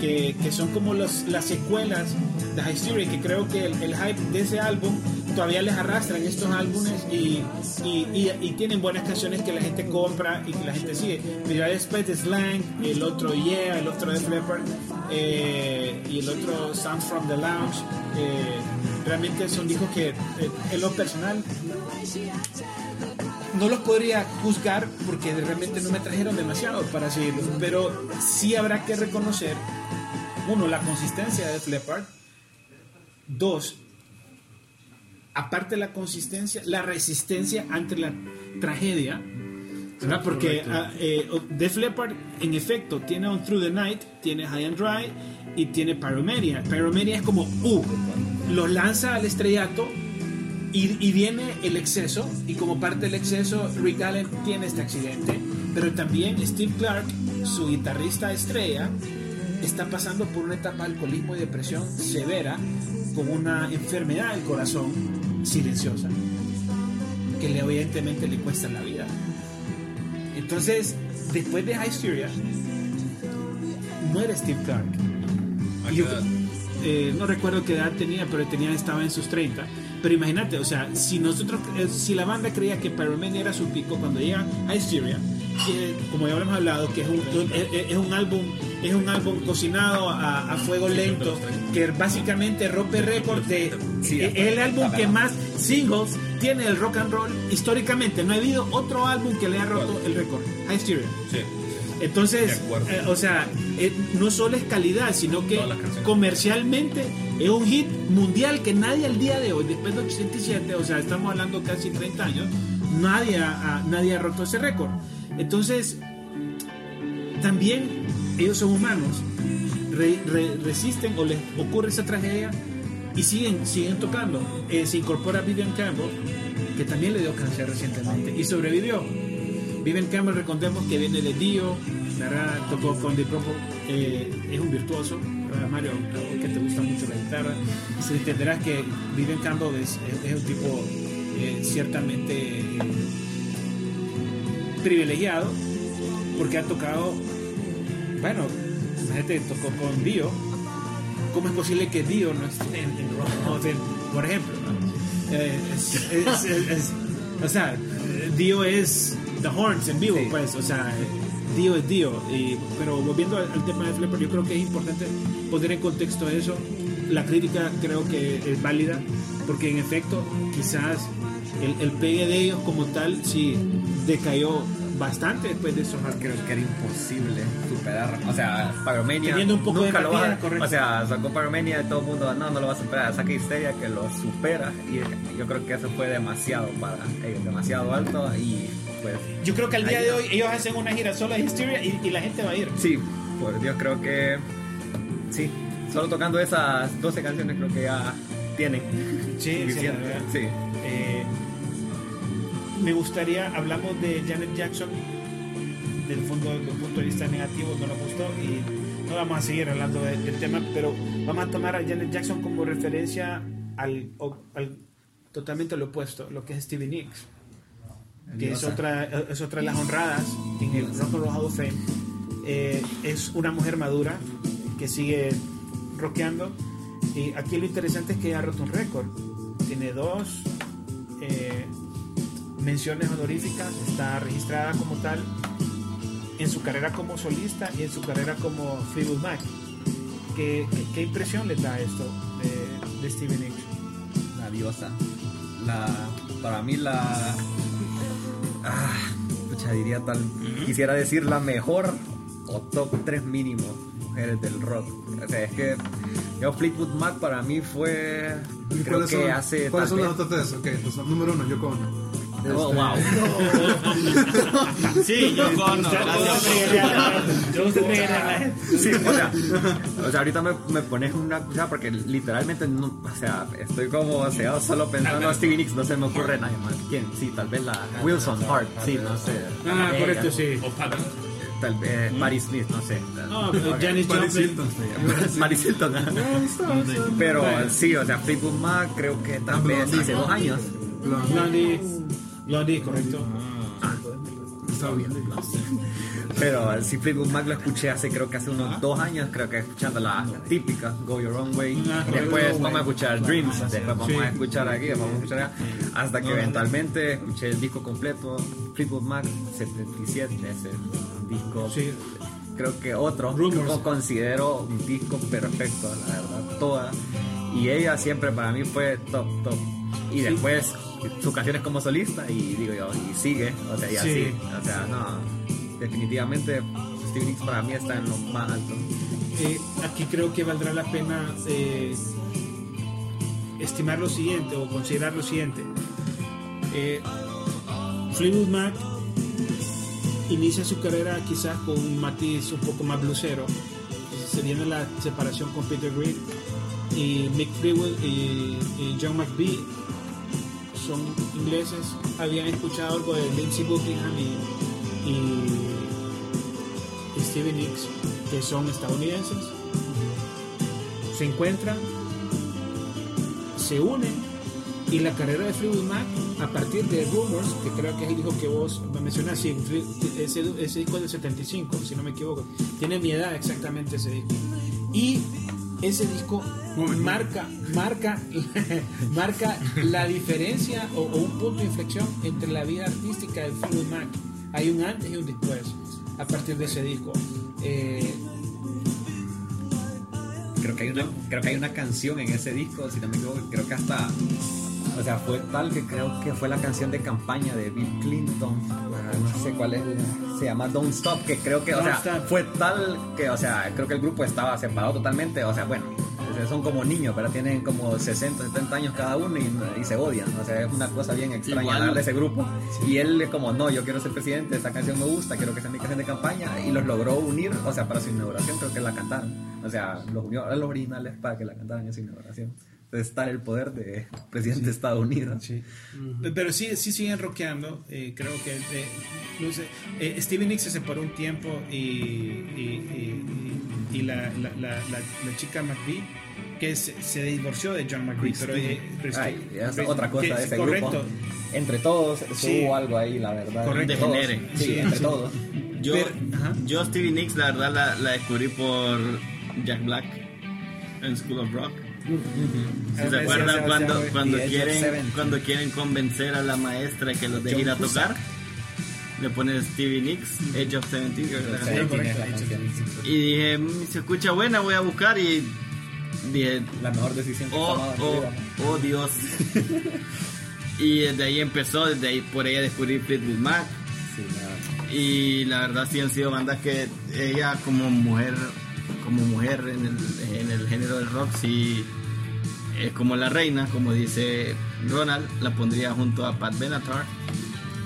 que, que son como los, las secuelas de Hysteria, que creo que el, el hype de ese álbum todavía les arrastra en estos álbumes y, y, y- y tienen buenas canciones que la gente compra y que la gente sigue. Ya después de Slang, el otro Yeah, el otro Def Leppard eh, y el otro Sounds from the Lounge, eh, realmente son discos que eh, en lo personal no los podría juzgar porque realmente no me trajeron demasiado para seguirlos, pero sí habrá que reconocer, uno, la consistencia de Def Leppard, dos, aparte de la consistencia, la resistencia ante la tragedia, ¿verdad? Porque ah, eh, Def Leppard, en efecto, tiene On Through the Night, tiene High and Dry y tiene Pyromeria. Pyromeria es como, uh, los lanza al estrellato y, y viene el exceso, y como parte del exceso, Rick Allen tiene este accidente, pero también Steve Clark, su guitarrista estrella, está pasando por una etapa de alcoholismo y depresión severa, con una enfermedad del corazón silenciosa, que le evidentemente le cuesta la vida. Entonces, después de Hysteria, muere Steve Clark. Eh, no recuerdo qué edad tenía, pero tenía, estaba en sus 30. Pero imagínate, o sea, si nosotros, eh, si la banda creía que Pyromania era su pico cuando llega a Hysteria, que como ya habremos hablado, que es un, un- es, es un álbum, es un álbum cocinado a, a fuego lento, que básicamente rompe récord de Sí, es el álbum que más singles tiene el rock and roll históricamente. No ha habido otro álbum que le haya roto el récord. Hysteria. Sí. Entonces, eh, o sea, eh, no solo es calidad, sino que comercialmente es un hit mundial que nadie al día de hoy, después de 87, o sea, estamos hablando casi 30 años, nadie ha- nadie ha roto ese récord. Entonces, también ellos son humanos, re- re- resisten o les ocurre esa tragedia y siguen, siguen tocando. Eh, se incorpora Vivian Campbell, que también le dio cáncer recientemente y sobrevivió. Vivian Campbell, recordemos que viene de Dio, ¿verdad? tocó con The Purple es un virtuoso, ¿verdad, Mario, que te gusta mucho la guitarra, se entenderás que Vivian Campbell es, es- es un tipo eh, ciertamente eh, privilegiado porque ha tocado, bueno, la gente tocó con Dio. ¿Cómo es posible que Dio no esté en, en Rock por ejemplo? ¿no? Eh, es- es- es- o sea, Dio es The Horns en vivo, pues, o sea, Dio es Dio. Y, pero volviendo al, al tema de Flipper, yo creo que es importante poner en contexto eso. La crítica creo que es válida, porque en efecto, quizás el, el pegue de ellos como tal sí decayó bastante después de esos Creo que era imposible superar. O sea, Pyromania. Teniendo un poco de nunca lo va correcto. O sea, sacó Pyromania y todo el mundo, no, no lo va a superar. Saca Histeria que lo supera. Y yo creo que eso fue demasiado para ellos, demasiado alto. Y pues, Yo creo que al día de no. hoy ellos hacen una gira sola de Hysteria y, y la gente va a ir. sí, por Dios, creo que. Sí, solo tocando esas 12 canciones creo que ya tienen. Sí. Sí. Eh, me gustaría, hablamos de Janet Jackson del fondo del punto de vista negativo, no nos gustó y no vamos a seguir hablando de- del tema, pero vamos a tomar a Janet Jackson como referencia al, al- totalmente lo opuesto, lo que es Stevie Nicks, que es otra, es otra de las honradas en el Rock and Roll Hall of Fame. Eh, es una mujer madura que sigue rockeando y aquí lo interesante es que ha roto un récord. Tiene dos eh, menciones honoríficas, está registrada como tal en su carrera como solista y en su carrera como Fleetwood Mac. ¿Qué, qué, qué impresión les da esto de, de Stevie Nicks? la diosa. La, para mí la... Ah, pucha, diría tal... Quisiera decir la mejor o top 3 mínimo mujeres del rock. O sea, es que yo Fleetwood Mac para mí fue... ¿Y Creo que son, hace... ¿cuáles son las vez- otras tres? Ok, entonces, número uno, Yoko Ono. Oh, wow. (laughs) Sí, yo Ono, Yo usted me. Sí, o sea, o sea, ahorita me, me pones una cosa porque literalmente, no, o sea, estoy como cegado solo pensando en Stevie Nicks, no se me ocurre nadie más. ¿Quién? Sí, tal vez la Wilson Hart, sí, no sé. Ah, Ella. correcto, sí. O Pat Tal vez Mary Smith, no sé. No, pero Janis Paris Joplin. Mary Hilton. (laughs) Pero sí, o sea, Fleetwood Mac creo que tal Ah, vez hace dos años. Blondie, correcto. Está bien. Pero sí, Fleetwood Mac lo escuché hace, creo que hace unos dos años, creo que escuchando la típica Go Your Own Way. Ah, después vamos a escuchar Dreams, después vamos Sí. a escuchar aquí, vamos a escuchar allá. Hasta que eventualmente escuché el disco completo, Fleetwood Mac 77, ese disco. Sí. Creo que otro, lo considero un disco perfecto, la verdad, toda. Y ella siempre para mí fue top, top. Y después sus canciones como solista y digo yo, y sigue, o sea, y Sí. así. O sea, no, definitivamente Stevie Nicks para mí está en lo más alto. Eh, aquí creo que valdrá la pena eh, estimar lo siguiente o considerar lo siguiente. Eh, Fleetwood Mac inicia su carrera quizás con un matiz un poco más blusero. Se viene la separación con Peter Green y Mick Fleetwood y, y John McVie son ingleses. Habían escuchado algo de Lindsey Buckingham y, y Stevie Nicks, que son estadounidenses, se encuentran, se unen y la carrera de Fleetwood Mac a partir de Rumors, que creo que es el disco que vos me mencionas, sí, Fle- ese, ese disco es del 75, si no me equivoco, tiene mi edad exactamente ese disco. Y ese disco marca, marca, (laughs) marca la diferencia o, o un punto de inflexión entre la vida artística de Fleetwood Mac. Hay un antes y un después a partir de ese disco. Eh, Creo que hay una, creo que hay una canción en ese disco, si no me equivoco, creo que hasta, o sea, fue tal que creo que fue la canción de campaña de Bill Clinton, no sé cuál es, se llama Don't Stop, que creo que, o sea, fue tal que, o sea, creo que el grupo estaba separado totalmente, o sea, bueno, son como niños, pero tienen como 60, 70 años cada uno y, y se odian, o sea, es una cosa bien extraña Igual. hablar de ese grupo. Y él es como, no, yo quiero ser presidente, esta canción me gusta, quiero que sea mi canción de campaña, y los logró unir, o sea, para su inauguración creo que la cantaron. O sea, los unió a los originales para que la cantaran en su inauguración. Está en el poder de presidente de Estados Unidos. Sí. Pero sí, sí siguen rockeando. eh, creo que eh, no sé, eh, Stevie Nicks se separó un tiempo y, y, y- y la, la, la, la- la chica McVie que se, se divorció de John McVie. Pero, eh, pero Ay, es otra cosa de ese correcto. grupo. Entre todos Sí. hubo algo ahí, la verdad. Correcto. Entre todos. Sí, Sí, entre sí. todos. Yo, Pero- yo Stevie Nicks, la verdad, la, la descubrí por Jack Black en School of Rock. ¿Sí ¿Se acuerdan cuando, cuando, Edge quieren, cuando quieren convencer a la maestra que los deje ir a tocar? Le ponen Stevie Nicks, Age of 17. creo que es la Sí, canción. tiene la canción. Y dije, "Mm, se escucha buena, voy a buscar y dije, La mejor decisión que he oh, tomado oh, oh Dios. (laughs) y desde ahí empezó, desde ahí por ella descubrí Fleetwood Mac. Sí, Y la verdad sí han sido bandas que ella como mujer, como mujer en el, en el género del rock, sí es como la reina, como dice Ronald, la pondría junto a Pat Benatar.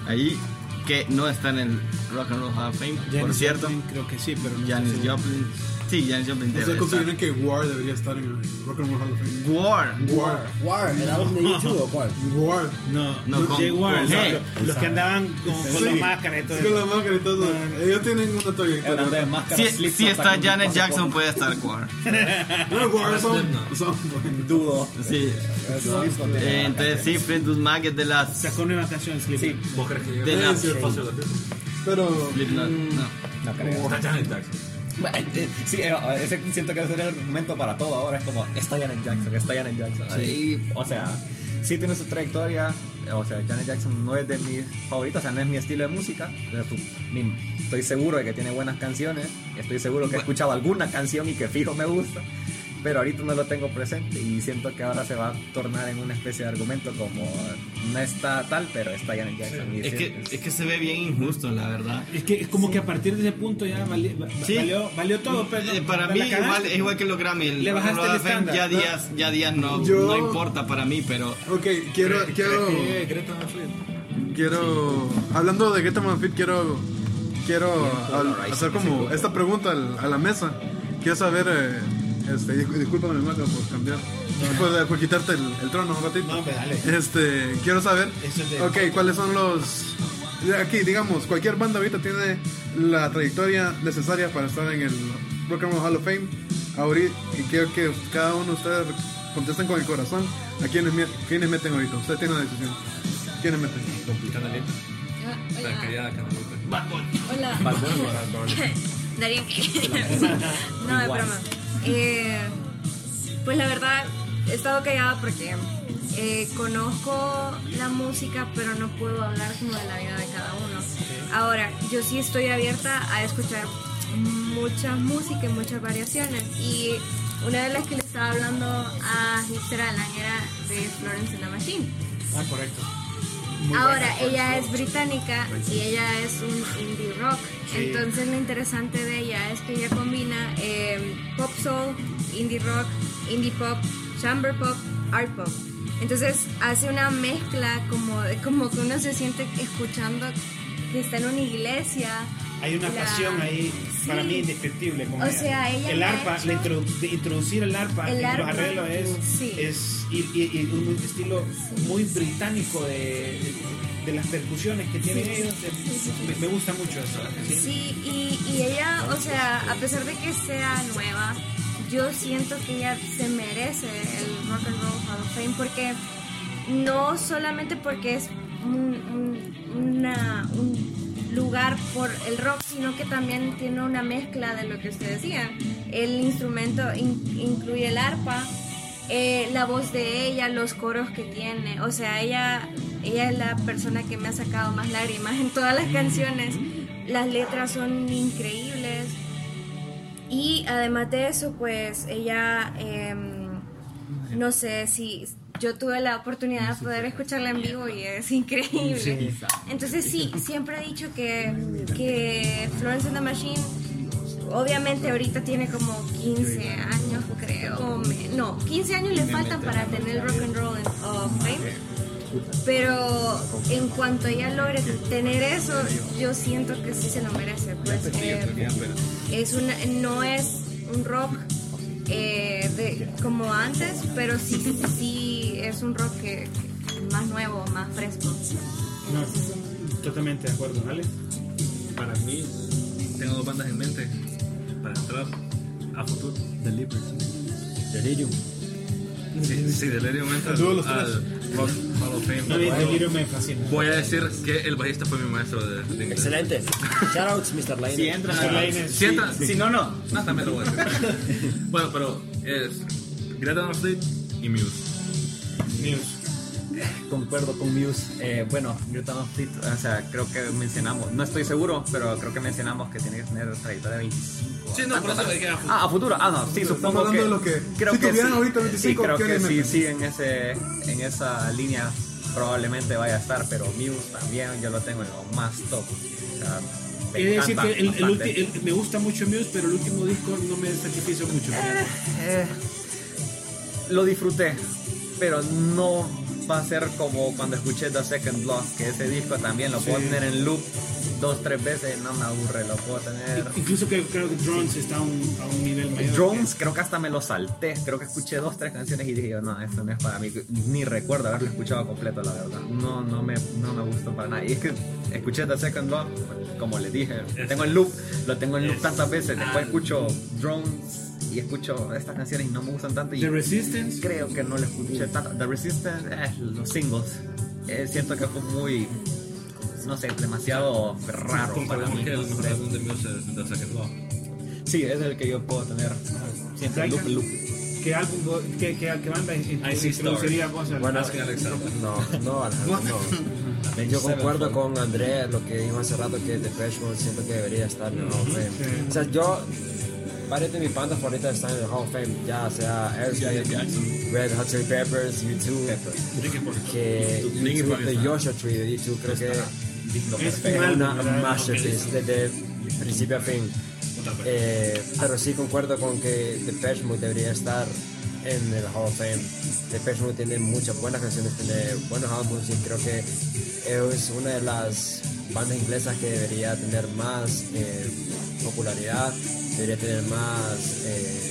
Ahí, que no está en el Rock and Roll Hall of Fame, por cierto. Joplin, creo que sí, pero no Janis estoy seguro. Joplin. Sí, Janis Joplin debe ¿Ustedes estar. consideran que War debería estar en el Rock and Roll Hall of Fame? War. War. War, ¿el álbum de YouTube o cuál? War. No, No, no con- Jay Ward, con los, que andaban con, con Sí. la máscara y todo Con la máscara y todo. Ellos tienen una trayectoria. Si, Slipknot si está un Janet Jackson, puede estar War. (laughs) No, War son. son Dudo. Sí. Eh, entonces sí, Fleetwood Mac es de las... Sacó nueva canción, Slip. Sí, ¿Vos crees que De llega la- a ser fácil de hacer? Pero. Slipknot, no. no creo. Janet Jackson. (laughs) Eh, Sí, eh, ese siento que va a ser el argumento para todo ahora. Es como, está Janet Jackson, está Janet Jackson. Ahí, o sea, sí tiene su trayectoria. O sea, Janet Jackson no es de mis favoritos, o sea, no es mi estilo de música. pero su- mi- estoy seguro de que tiene buenas canciones. Estoy seguro que he escuchado alguna canción y que fijo me gusta. Pero ahorita no lo tengo presente y siento que ahora se va a tornar en una especie de argumento como no está tal, pero está Janet Jackson. Y Es sí, que, es que se ve bien injusto, la verdad. Es que es como que a partir de ese punto ya vali- va- Sí. valió, valió todo. Pero Eh, no, para mí cagaste. igual, es igual que los Grammy. El Le bajaste el estándar. Ya días, ya días no, Yo- no importa para mí, pero Ok, quiero. quiero Eh, Greta quiero hablando de Greta Van Fleet quiero quiero al- hacer como esta pregunta al- a la mesa quiero saber eh, este dis- discúlpame Maca por cambiar por, por quitarte el, el trono un ratito No, hombre, dale. este quiero saber Eso es de- ok cuáles son los aquí digamos cualquier banda ahorita tiene la trayectoria necesaria para estar en el Rock and Roll Hall of Fame ahorita y quiero que cada uno de ustedes contesten con el corazón a quienes, quienes meten ahorita ustedes tienen la decisión quiénes meten Canalita. Ah, La hola. Canalita. Hola. Bad Bunny o Bad Bunny. Darían. no, de broma. Eh, pues la verdad, he estado callada porque eh, conozco la música, pero no puedo hablar como de la vida de cada uno. Ahora, yo sí estoy abierta a escuchar mucha música y muchas variaciones. Y una de las que le estaba hablando a Hipster Alan era de Florence and the Machine. Ah, correcto. Ahora, ella es británica y ella es un indie rock. Sí. Entonces, lo interesante de ella es que ella combina eh, pop soul, indie rock, indie pop, chamber pop, art pop. Entonces, hace una mezcla como, como que uno se siente escuchando que está en una iglesia. Hay una La- pasión ahí, para mí, indescriptible. Con O sea, ella El arpa, hecho- introdu- introducir el arpa El en arpa, los arreglos es, sí. es y, y- y un estilo muy británico de, de, de las percusiones que tienen ellos. me, me gusta mucho eso. ¿sí? Sí, y, y ella, o sea, a pesar de que sea nueva, yo siento que ella se merece el Rock and Roll Hall of Fame porque no solamente porque es un, un- una- un lugar por el rock, sino que también tiene una mezcla de lo que usted decía. El instrumento in- incluye el arpa, eh, la voz de ella, los coros que tiene. O sea, ella, ella es la persona que me ha sacado más lágrimas en todas las canciones. Las letras son increíbles. Y además de eso, pues ella, em, no sé si yo tuve la oportunidad de poder escucharla en vivo y es increíble. Entonces sí, (laughs) siempre he dicho que, que Florence and the Machine, obviamente ahorita tiene como 15 años, creo. no, 15 años le faltan para tener el Rock and Roll of Fame. Pero en cuanto ella logre tener eso, yo siento que sí se lo merece. Pues, eh, es una, no es un rock eh, de, como antes, pero sí, sí es un rock que, que más nuevo, más fresco. No, totalmente de acuerdo, ¿vale? Para mí, tengo dos bandas en mente para entrar a futuro. Delirium. Sí, sí Delirium entra al Rock Hall of Fame. Voy a decir que el bajista fue mi maestro de, de inglés. Excelente. Shoutouts, Mr. Lane. Si entran Mr. a Lane Si entra, Si no, no. No, también lo voy a decir. bueno, pero es Greta Van Fleet y Muse. News. (laughs) Concuerdo con Muse. Eh, bueno, Van Fleet, o sea, creo que mencionamos, no estoy seguro, pero creo que mencionamos que tiene que tener trayectoria de 25. Sí, no, por eso a futuro. Ah, a futuro. Ah, no, sí, supongo que. de lo que- creo si que tuvieran sí. ahorita 25, sí, creo ¿qué que sí, sí, en, ese, en esa línea probablemente vaya a estar, pero Muse también yo lo tengo en lo más top. O sea, de decir que el- el bastante. ulti- el- me gusta mucho Muse, pero el último disco no me satisfizo mucho. Eh, lo disfruté, pero no va a ser como cuando escuché The Second Block, que ese disco también lo puedo Sí. tener en loop dos, tres veces, no me aburre, lo puedo tener. Incluso que creo que Drones está a un, a un nivel mayor. Drones, creo que hasta me lo salté. Creo que escuché dos, tres canciones y dije, yo, no, esto no es para mí. Ni recuerdo haberlo escuchado completo, la verdad. No, no me, no me gustó para nada. Y es que escuché The Second Block, como les dije, tengo en loop, lo tengo en loop tantas veces. Después escucho Drones y escucho estas canciones y no me gustan tanto. Y The Resistance. creo que no lo escuché tanto. The Resistance, eh, los singles. Eh, siento que fue muy, no sé, demasiado raro para mí. El mejor álbum de Muse es Second Law. Sí, es el que yo puedo tener siempre loop, loop. ¿Qué álbum, qué, qué, qué banda in- I See introduciría vos al- Bueno, Asking Alexander. No, no, no. (laughs) Yo concuerdo con André, lo que dijo hace rato, que Depeche Mode siento que debería estar en Fame. O sea, yo, varias de mis bandas favoritas están en el Hall of Fame, ya sea Aerosmith, Red Hot Chili Peppers, U2, que YouTube, The Joshua Tree de YouTube, creo que Es es un una masterpiece desde principio a fin. Eh, pero sí concuerdo con que Depeche Mode debería estar en el Hall of Fame. Depeche Mode tiene muchas buenas canciones, tiene buenos álbumes y creo que es una de las bandas inglesas que debería tener más eh, popularidad, debería tener más, eh,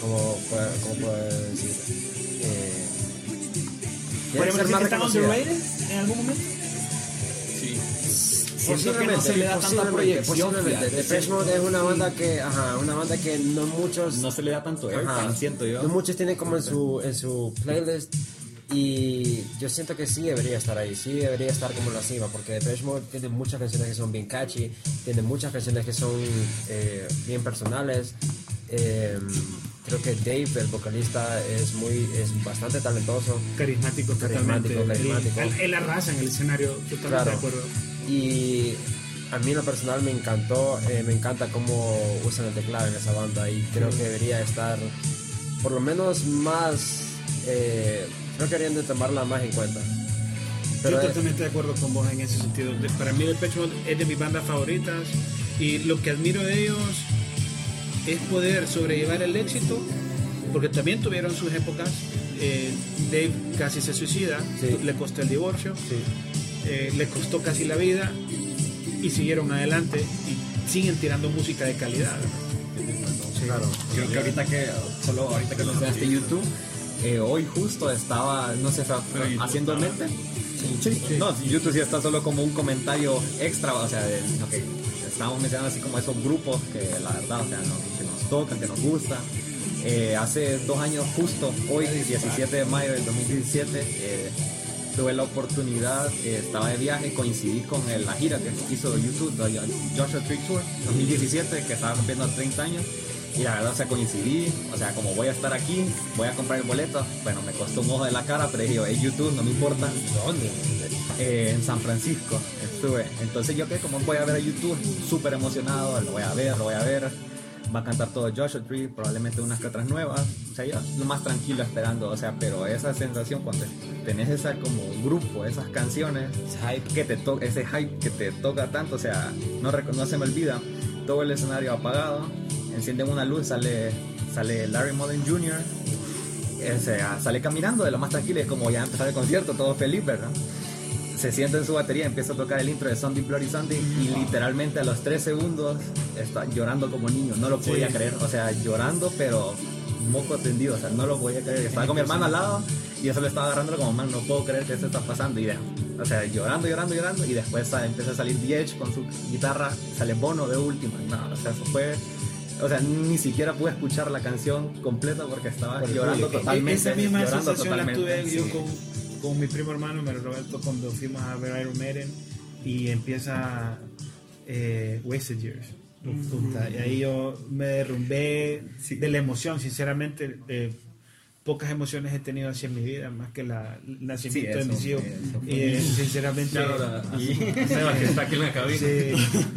¿cómo, puedo- cómo puedo decir? Eh, ¿Podríamos ser más está underrated en algún momento? Posiblemente, no se le da tanta posiblemente, posiblemente. Depeche Mode es una banda que, ajá, una banda que no muchos, No se le da tanto ajá, airtime, siento yo. no muchos tienen como en su, en su playlist y yo siento que sí debería estar ahí, sí debería estar como en la cima, porque Depeche Mode tiene muchas canciones que son bien catchy, tiene muchas canciones que son eh, bien personales. Eh, creo que Dave, el vocalista, es muy, es bastante talentoso. Carismático, Carismático, totalmente. carismático. Él, él arrasa en el escenario, totalmente Claro. de acuerdo. Y a mí en lo personal me encantó, eh, me encanta cómo usan el teclado en esa banda y creo que debería estar por lo menos más, eh, creo que deberían de tomarla más en cuenta. Pero Yo es- totalmente de acuerdo con vos en ese sentido. Para mí el Mode es de mis bandas favoritas y lo que admiro de ellos es poder sobrellevar el éxito, porque también tuvieron sus épocas. Eh, Dave casi se suicida, Sí. le costó el divorcio, eh, le costó casi la vida y siguieron adelante y siguen tirando música de calidad. claro. Creo que ahorita que, solo ahorita que mencionaste YouTube, eh, hoy justo estaba, no sé, haciendo mente. Sí, No, si YouTube sí está solo como un comentario extra, o sea, de estábamos mencionando así como esos grupos que la verdad, o sea, no- que nos tocan, que nos gustan. Eh, hace dos años justo, hoy, 17 de mayo del 2017, eh, tuve la oportunidad, eh, estaba de viaje, coincidí con el- la gira que hizo YouTube, Joshua Tree Tour 2017, que estaba cumpliendo 30 años. Y la verdad, o sea, coincidí, o sea, como voy a estar aquí, voy a comprar el boleto, bueno, me costó un ojo de la cara, pero dije, hey, YouTube, no me importa. ¿Dónde? en San Francisco estuve. Entonces yo que como voy a ver a YouTube, súper emocionado, lo voy a ver, lo voy a ver. Va a cantar todo Joshua Tree, probablemente unas que otras nuevas. O sea, yo lo más tranquilo esperando, o sea, pero esa sensación cuando tenés esa como grupo, esas canciones, que te to- ese hype que te toca tanto, o sea, no, no se me olvida, todo el escenario apagado, encienden una luz, sale, sale Larry Mullen Jr., o sea, sale caminando de lo más tranquilo, es como ya empezar el concierto, todo feliz, ¿verdad? se sienta en su batería, empieza a tocar el intro de Sunday Bloody Sunday y literalmente a los 3 segundos está llorando como niño, no lo podía creer, o sea, llorando pero moco tendido, o sea, no lo podía creer, estaba con mi hermano al lado y yo solo estaba agarrándolo como, man, no puedo creer que esto está pasando y o sea, llorando, llorando, llorando y después ah, empieza a salir DH con su guitarra, sale Bono de última, no, o sea, eso fue... O sea, ni siquiera pude escuchar la canción completa porque estaba llorando totalmente. Esa misma llorando sensación la tuve yo sí. con, con mi primo hermano, Mario Roberto, cuando fuimos a ver Iron Maiden y empieza eh, Wasted Years. Y ahí yo me derrumbé de la emoción, sinceramente. eh, pocas emociones he tenido así en mi vida, más que la, el nacimiento Sí, de mis eso, hijos. eso. Y, eh, sinceramente. Sebas, que está aquí en la cabina. Sí,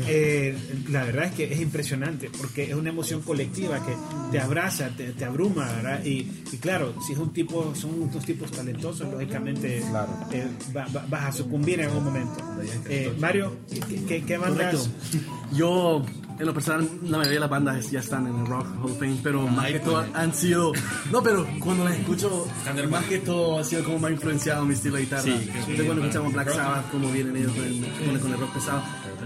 eh, la verdad es que es impresionante porque es una emoción colectiva que te abraza, te, te abruma, ¿verdad? Y, y claro, si es un tipo, son unos tipos talentosos, lógicamente eh, va- va- vas a sucumbir en algún momento. Eh, Mario, ¿qué, qué, qué bandas? Correcto. Yo, en lo personal, la mayoría de las bandas ya están en el Rock Hall of Fame, pero más que todo han sido. No, pero cuando las escucho, más que todo ha sido como más influenciado mi estilo de guitarra. Entonces, cuando escuchamos Black Sabbath, como vienen ellos con el, con el- con el rock pesado,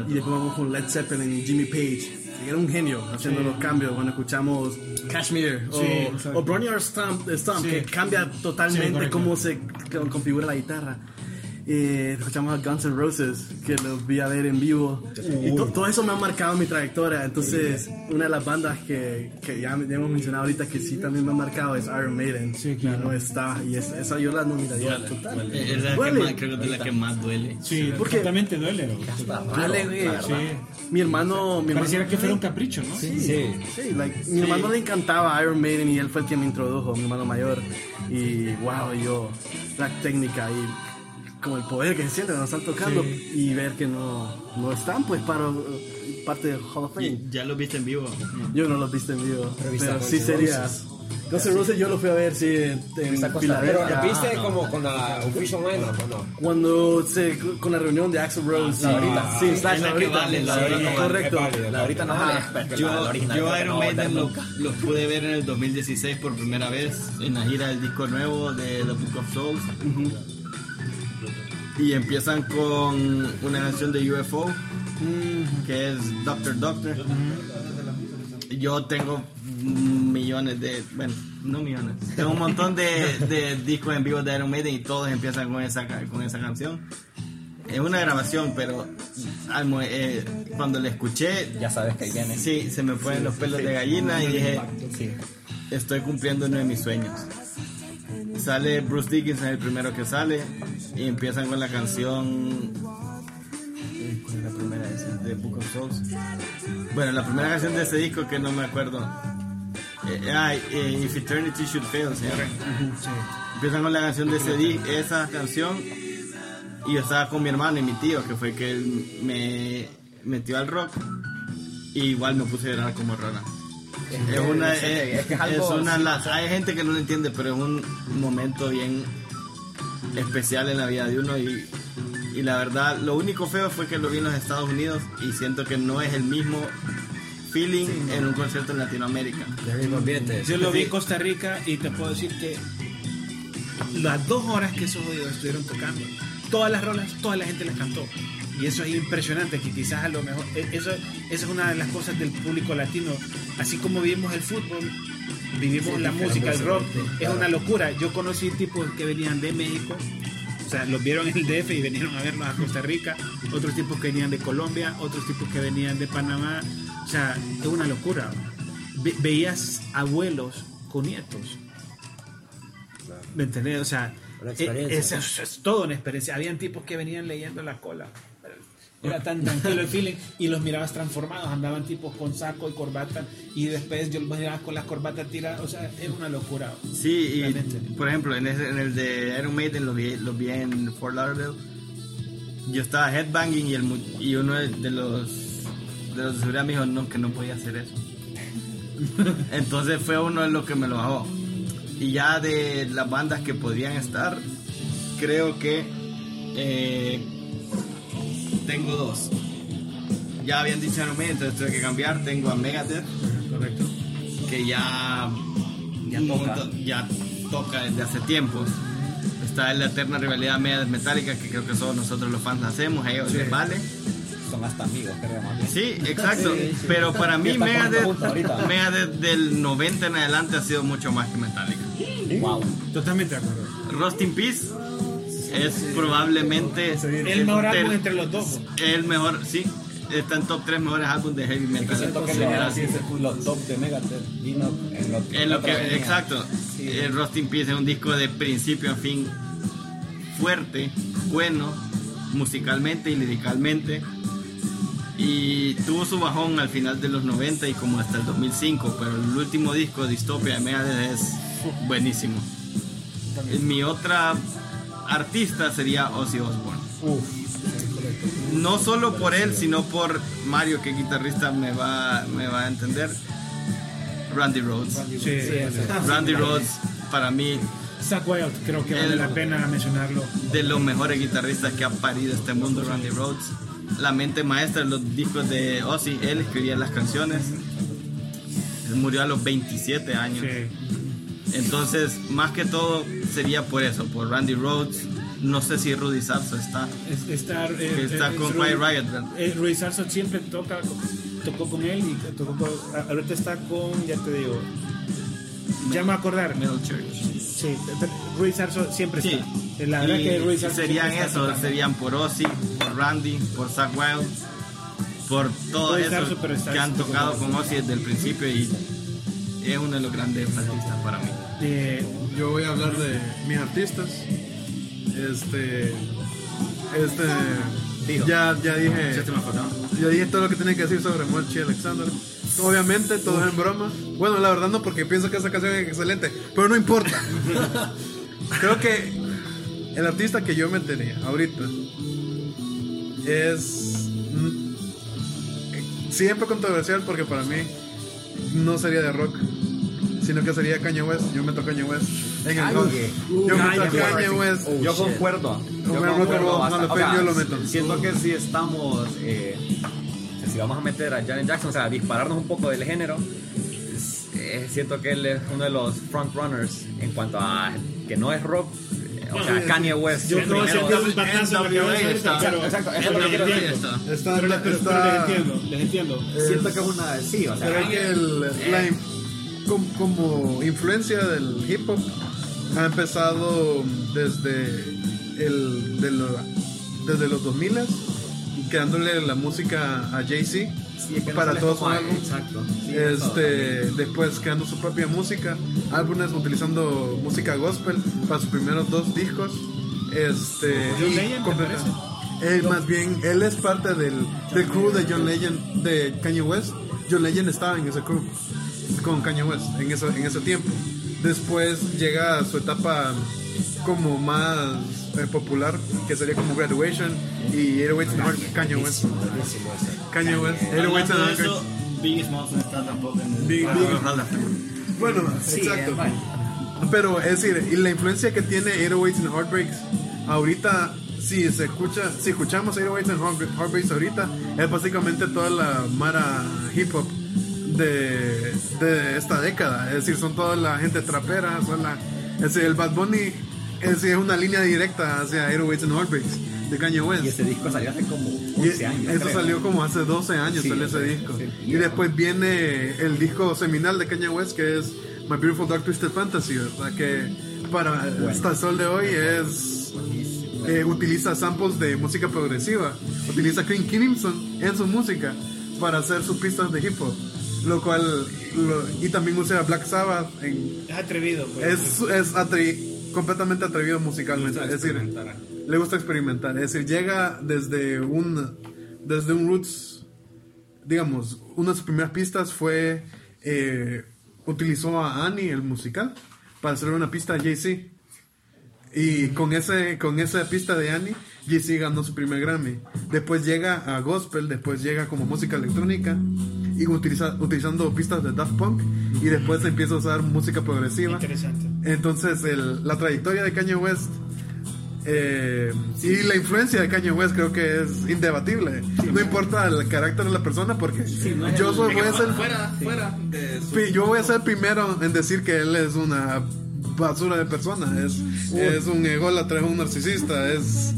y después vamos con Led Zeppelin y Jimmy Page. que Era un genio haciendo los cambios cuando escuchamos Kashmir o, Sí, o Bronny or Stomp, Stomp, que cambia totalmente cómo se configura la guitarra. Eh, escuchamos a Guns N' Roses, que los vi a ver en vivo. Y to- todo eso me ha marcado mi trayectoria. Entonces, una de las bandas que, que ya, ya hemos mencionado ahorita que sí también me ha marcado es Iron Maiden. Sí, claro. Y no está, y es- esa yo la nominaría total. Es la que Duele. más, creo que es la que más duele. Sí, porque- exactamente duele. ¿no? Duele, güey. Sí. Mi hermano, mi Pareciera hermano que fuera un capricho, ¿no? Sí, sí. like, mi hermano le encantaba Iron Maiden y él fue el que me introdujo, mi hermano mayor. Y wow, yo, la técnica y como el poder que se siente cuando están tocando y ver que no, no están pues para parte del Hall of Fame. Y ya lo viste en vivo. Yo no los viste en vivo, pero, viste a Guns sí sería. N' Roses yo lo fui a ver, sí, en, en Pero Filadelfia. ¿viste como con la Official Lineup o no? Cuando se, con la reunión de Axel Rose. la ahorita. Sí, Ah, Slash, la ahorita. vale, la Sí, ahorita vale. correcto. La ahorita no vale, pero Yo, yo Iron no Maiden volver lo, pude ver en el 2016 por primera vez en la gira del disco nuevo de The Book of Souls. Y empiezan con una canción de UFO que es Doctor Doctor. Yo tengo millones de, bueno, no millones, tengo un montón de, de discos en vivo de Iron Maiden y todos empiezan con esa, con esa canción. Es una grabación, pero eh, cuando la escuché, Ya sabes que viene. sí, se me ponen los pelos de gallina y dije, estoy cumpliendo uno de mis sueños. Sale Bruce Dickinson, el primero que sale, y empiezan con la canción. eh, ¿Cuál es la primera? De Book of Souls. Bueno, la primera canción de ese disco que no me acuerdo. Eh, ah, eh, If Eternity Should Fail, se llama. Empiezan con la canción de ese di- esa canción. Y yo estaba con mi hermano y mi tío, que fue que él me metió al rock. Y igual me puse a llorar como rara. Es una, es que- es, una hay gente que no lo entiende, pero es un momento bien especial en la vida de uno y, y la verdad, lo único feo fue que lo vi en los Estados Unidos y siento que no es el mismo feeling en un concierto en Latinoamérica. Yo lo vi en Costa Rica y te puedo decir que las dos horas que esos oídos estuvieron tocando, todas las rolas, toda la gente las cantó. Y eso es impresionante, que quizás a lo mejor, e- eso, eso es una de las cosas del público latino. Así como vivimos el fútbol, vivimos la música, el rock, es una locura. Yo conocí tipos que venían de México, o sea, los vieron en el DF y vinieron a verlos a Costa Rica, otros tipos que venían de Colombia, otros tipos que venían de Panamá, o sea, es una locura. Ve- veías abuelos con nietos. ¿Me entendés? O sea, e- es, es, es toda una experiencia. Habían tipos que venían leyendo la cola. Era tan tranquilo el feeling y los mirabas transformados. Andaban tipos con saco y corbata y después yo los miraba con las corbatas tiradas. O sea, es una locura. Sí, Realmente. y por ejemplo, en, ese- en el de Iron Maiden lo vi, lo vi en Fort Lauderdale. Yo estaba headbanging y, el, y uno de los de los de seguridad me dijo no, que no podía hacer eso. (laughs) Entonces fue uno de los que me lo bajó. Y ya de las bandas que podrían estar, creo que eh, tengo dos. Ya habían dicho Iron Maiden, entonces tuve que cambiar. Tengo a Megadeth, correcto, que ya Ya un toca. montón- ya toca desde hace tiempos. Está la eterna rivalidad media metálica que creo que solo nosotros los fans la hacemos, a ellos les vale. Son hasta amigos, creo, más bien. Sí, exacto. Pero para mí Megadeth. Megadeth del 90 en adelante ha sido mucho más que Metallica. Wow. Totalmente de acuerdo. Rust in Peace es probablemente El mejor álbum entre los dos. el mejor, sí, está en top 3 mejores álbumes de heavy metal. Siento que los top de Megadeth vino en lo, En lo otra que, línea. exacto, el Rust in Peace es un disco de principio a fin fuerte, bueno, musicalmente y liricalmente. Y tuvo su bajón al final de los 90 y como hasta el 2005, pero el último disco, Dystopia de Megadeth, es buenísimo. Mi otra artista sería Ozzy Osbourne. No solo por él, sino por Mario, que guitarrista me va, me va a entender. Randy Rhodes. Sí. Randy Rhodes, para mí, Zack Wild, creo que vale la pena mencionarlo. de los mejores guitarristas que ha parido este mundo, Randy Rhodes. La mente maestra de los discos de Ozzy, él escribía las canciones. Él murió a los 27 años. Sí. Entonces, más que todo, sería por eso, por Randy Rhodes. No sé si Rudy Sarzo está. Es- Estar, eh, está eh, con Quiet Riot, eh, Rudy Sarzo siempre toca, tocó con él y tocó con, ahorita está con, ya te digo, ya me voy a acordar. Middle Church. Sí, Rudy Sarzo siempre Sí. está. La verdad Y que Rudy Sarzo serían siempre está eso, tocando. serían por Ozzy, por Randy, por Zack Wild, por todos Rudy esos está que han tocado con Ozzy desde el principio y es uno de los grandes artistas para mí. Eh, Yo voy a hablar de mis artistas. Este. Este. Ya, ya dije. Ya dije todo lo que tenía que decir sobre Mochi Alexander. Obviamente, todo es en broma. Bueno, la verdad no, porque pienso que esa canción es excelente. Pero no importa. (laughs) Creo que el artista que yo metería ahorita es. mm, Siempre controversial porque para mí no sería de rock, sino que sería Kanye West. Yo meto Kanye West en el rock. Yo meto a Kanye West. Yo concuerdo. Yo concuerdo O sea, yo lo meto. Siento que si estamos, eh, si vamos a meter a Janet Jackson, o sea, dispararnos un poco del género, eh, siento que él es uno de los frontrunners en cuanto a que no es rock. O sea, Kanye West. yo creo que es un batazo pero- Exacto, es pero lo que les quiero entiendo. decir. Está, Pero, pero- pero les entiendo, les entiendo. Siento que es una. Sí, o sea. Que el- como influencia del hip hop ha empezado desde el de lo- desde los 2000 creándole la música a Jay-Z sí, para sale todo su como a- álbum. Exacto. Sí, eso Este, después creando su propia música, álbumes utilizando música gospel para sus primeros dos discos. Este, John Legend. Él, más bien, él es parte del, del crew de John Legend, de Kanye West. John Legend estaba en ese crew con Kanye West en ese, en ese tiempo. Después llega su etapa como más eh, popular, que sería como Graduation y 808 and Heart- Kanye West. Kanye West, 808 and Hablando de Heart- eso, Biggie Smalls no está tampoco en el Big- Big-. Bueno, exacto. Pero es decir, y la influencia que tiene 808s and Heartbreaks, ahorita, si se escucha, si escuchamos 808s and Heart- Heartbreaks ahorita, es básicamente toda la mara hip hop de, de esta década. Es decir, son toda la gente trapera, son la, es decir, el Bad Bunny es, es una línea directa hacia 808s and Heartbreaks de Kanye West. Y ese disco salió hace como Y 11 años. eso creo. salió como hace 12 años, Sí, salió ese sí, disco. sí. Y después viene el disco seminal de Kanye West, que es My Beautiful Dark Twisted Fantasy, ¿verdad? Que para hasta el sol de hoy es... eh, utiliza samples de música progresiva. Utiliza King Crimson en su música para hacer sus pistas de hip hop. Lo cual... lo- y también usa Black Sabbath en, Es atrevido. pues. es, es atrevi- completamente atrevido musicalmente. Es decir, le gusta experimentar. Es decir, llega desde un, desde un roots, digamos, una de sus primeras pistas fue, eh, utilizó a Annie, el musical, para hacer una pista a Jay-Z. Y con, ese, con esa pista de Annie, Jay-Z ganó su primer Grammy. Después llega a Gospel, después llega como música electrónica, y utiliza, utilizando pistas de Daft Punk, y después empieza a usar música progresiva. Interesante. Entonces, el- la trayectoria de Kanye West eh, y la influencia de Kanye West creo que es indebatible. no importa el carácter de la persona, porque yo soy, voy a ser Fuera, fuera de su Sí, yo voy a ser el primero en decir que él es una basura de persona. Es, es un ególatra, es un narcisista, es.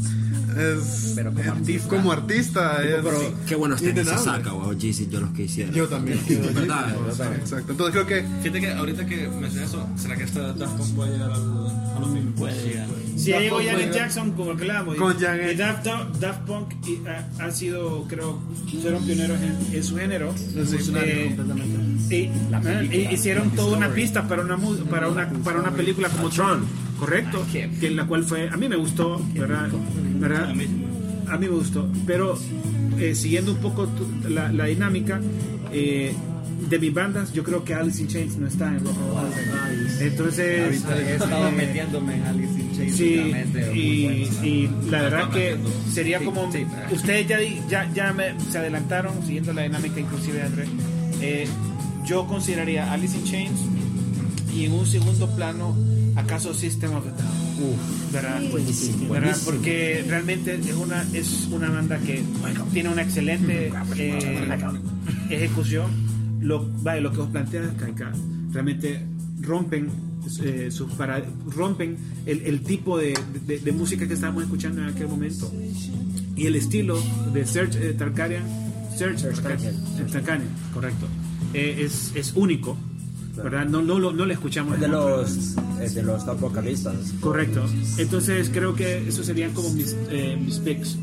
Es, Pero como artista. como artista es Qué buenos tenis se innegable. saca, wow, Jeezy, yo los que hiciera. Yo también. (laughs) ¿Verdad? Exacto. Entonces creo que Fíjate que ahorita que mencioné eso, ¿será que esta Daft Punk puede llegar a los films? Puede llegar. Si ya llegó Janet Jackson con el que hablamos. Con y, Janet. y Daft, Daft Punk y, ah, han sido, creo, fueron pioneros en, en su género. Eh, y, ah, y hicieron toda una pista para una para una para una película como Tron, correcto, que la cual fue a mí me gustó, verdad, verdad, a mí me gustó, pero eh, siguiendo un poco la, la dinámica eh, de mis bandas, yo creo que Alice in Chains no está en Rock and. Entonces He estado metiéndome en Alice in Chains Sí, y, la verdad que sería como ustedes ya, ya, ya me- se adelantaron siguiendo la dinámica inclusive André eh, yo consideraría Alice in Chains y en un segundo plano acaso System of a Down ¿verdad? ¿verdad? porque realmente es una es una banda que tiene una excelente (laughs) eh, ejecución. Lo, vaya, lo que os planteas Kaika realmente rompen eh, sus para, rompen el, el tipo de, de- de música que estábamos escuchando en aquel momento. Y el estilo de Serge eh, Tarkarian Serge Tarkarian, Tarkarian, correcto eh, es, es único ¿verdad? No, no, no le escuchamos Es de los, de los top vocalistas. Correcto. Entonces creo que esos serían como mis, eh, mis picks.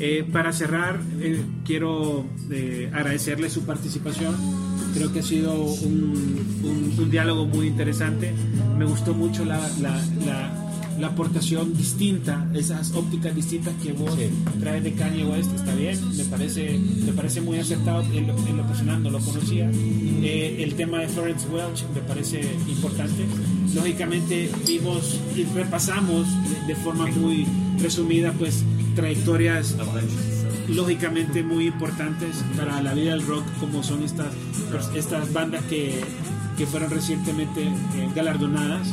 Eh, para cerrar, eh, quiero eh, agradecerle su participación. Creo que ha sido un, un- un diálogo muy interesante. Me gustó mucho la, la- la- la aportación distinta, esas ópticas distintas que vos traes de Kanye West. Está bien, me parece, me parece muy acertado. En lo, en lo personal no lo conocía. Eh, el tema de Florence Welch me parece importante. Lógicamente vimos y repasamos de, de forma muy resumida pues trayectorias lógicamente muy importantes para la vida del rock como son estas, pues, estas bandas que, que fueron recientemente eh, galardonadas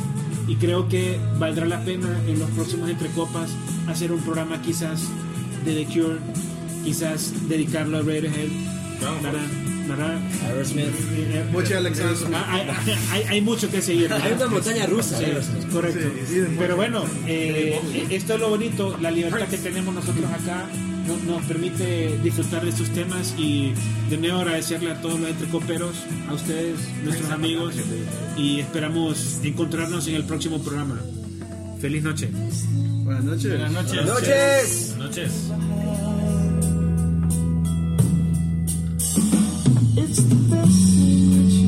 y creo que valdrá la pena en los próximos Entre Copas hacer un programa quizás de The Cure, quizás dedicarlo a Radiohead. Aerosmith. Eh, Mochi Alexander. Ah, Hay, (laughs) hay- hay mucho que seguir. Hay una montaña rusa. Sí, correcto. Pero bueno, eh, esto es lo bonito, la libertad que tenemos nosotros acá no- nos permite disfrutar de estos temas y de nuevo agradecerle a todos los entrecoperos, a ustedes, nuestros amigos y esperamos encontrarnos en el próximo programa. Feliz noche. Buenas noches. Buenas noches. Buenas noches. Buenas noches. It's the best thing that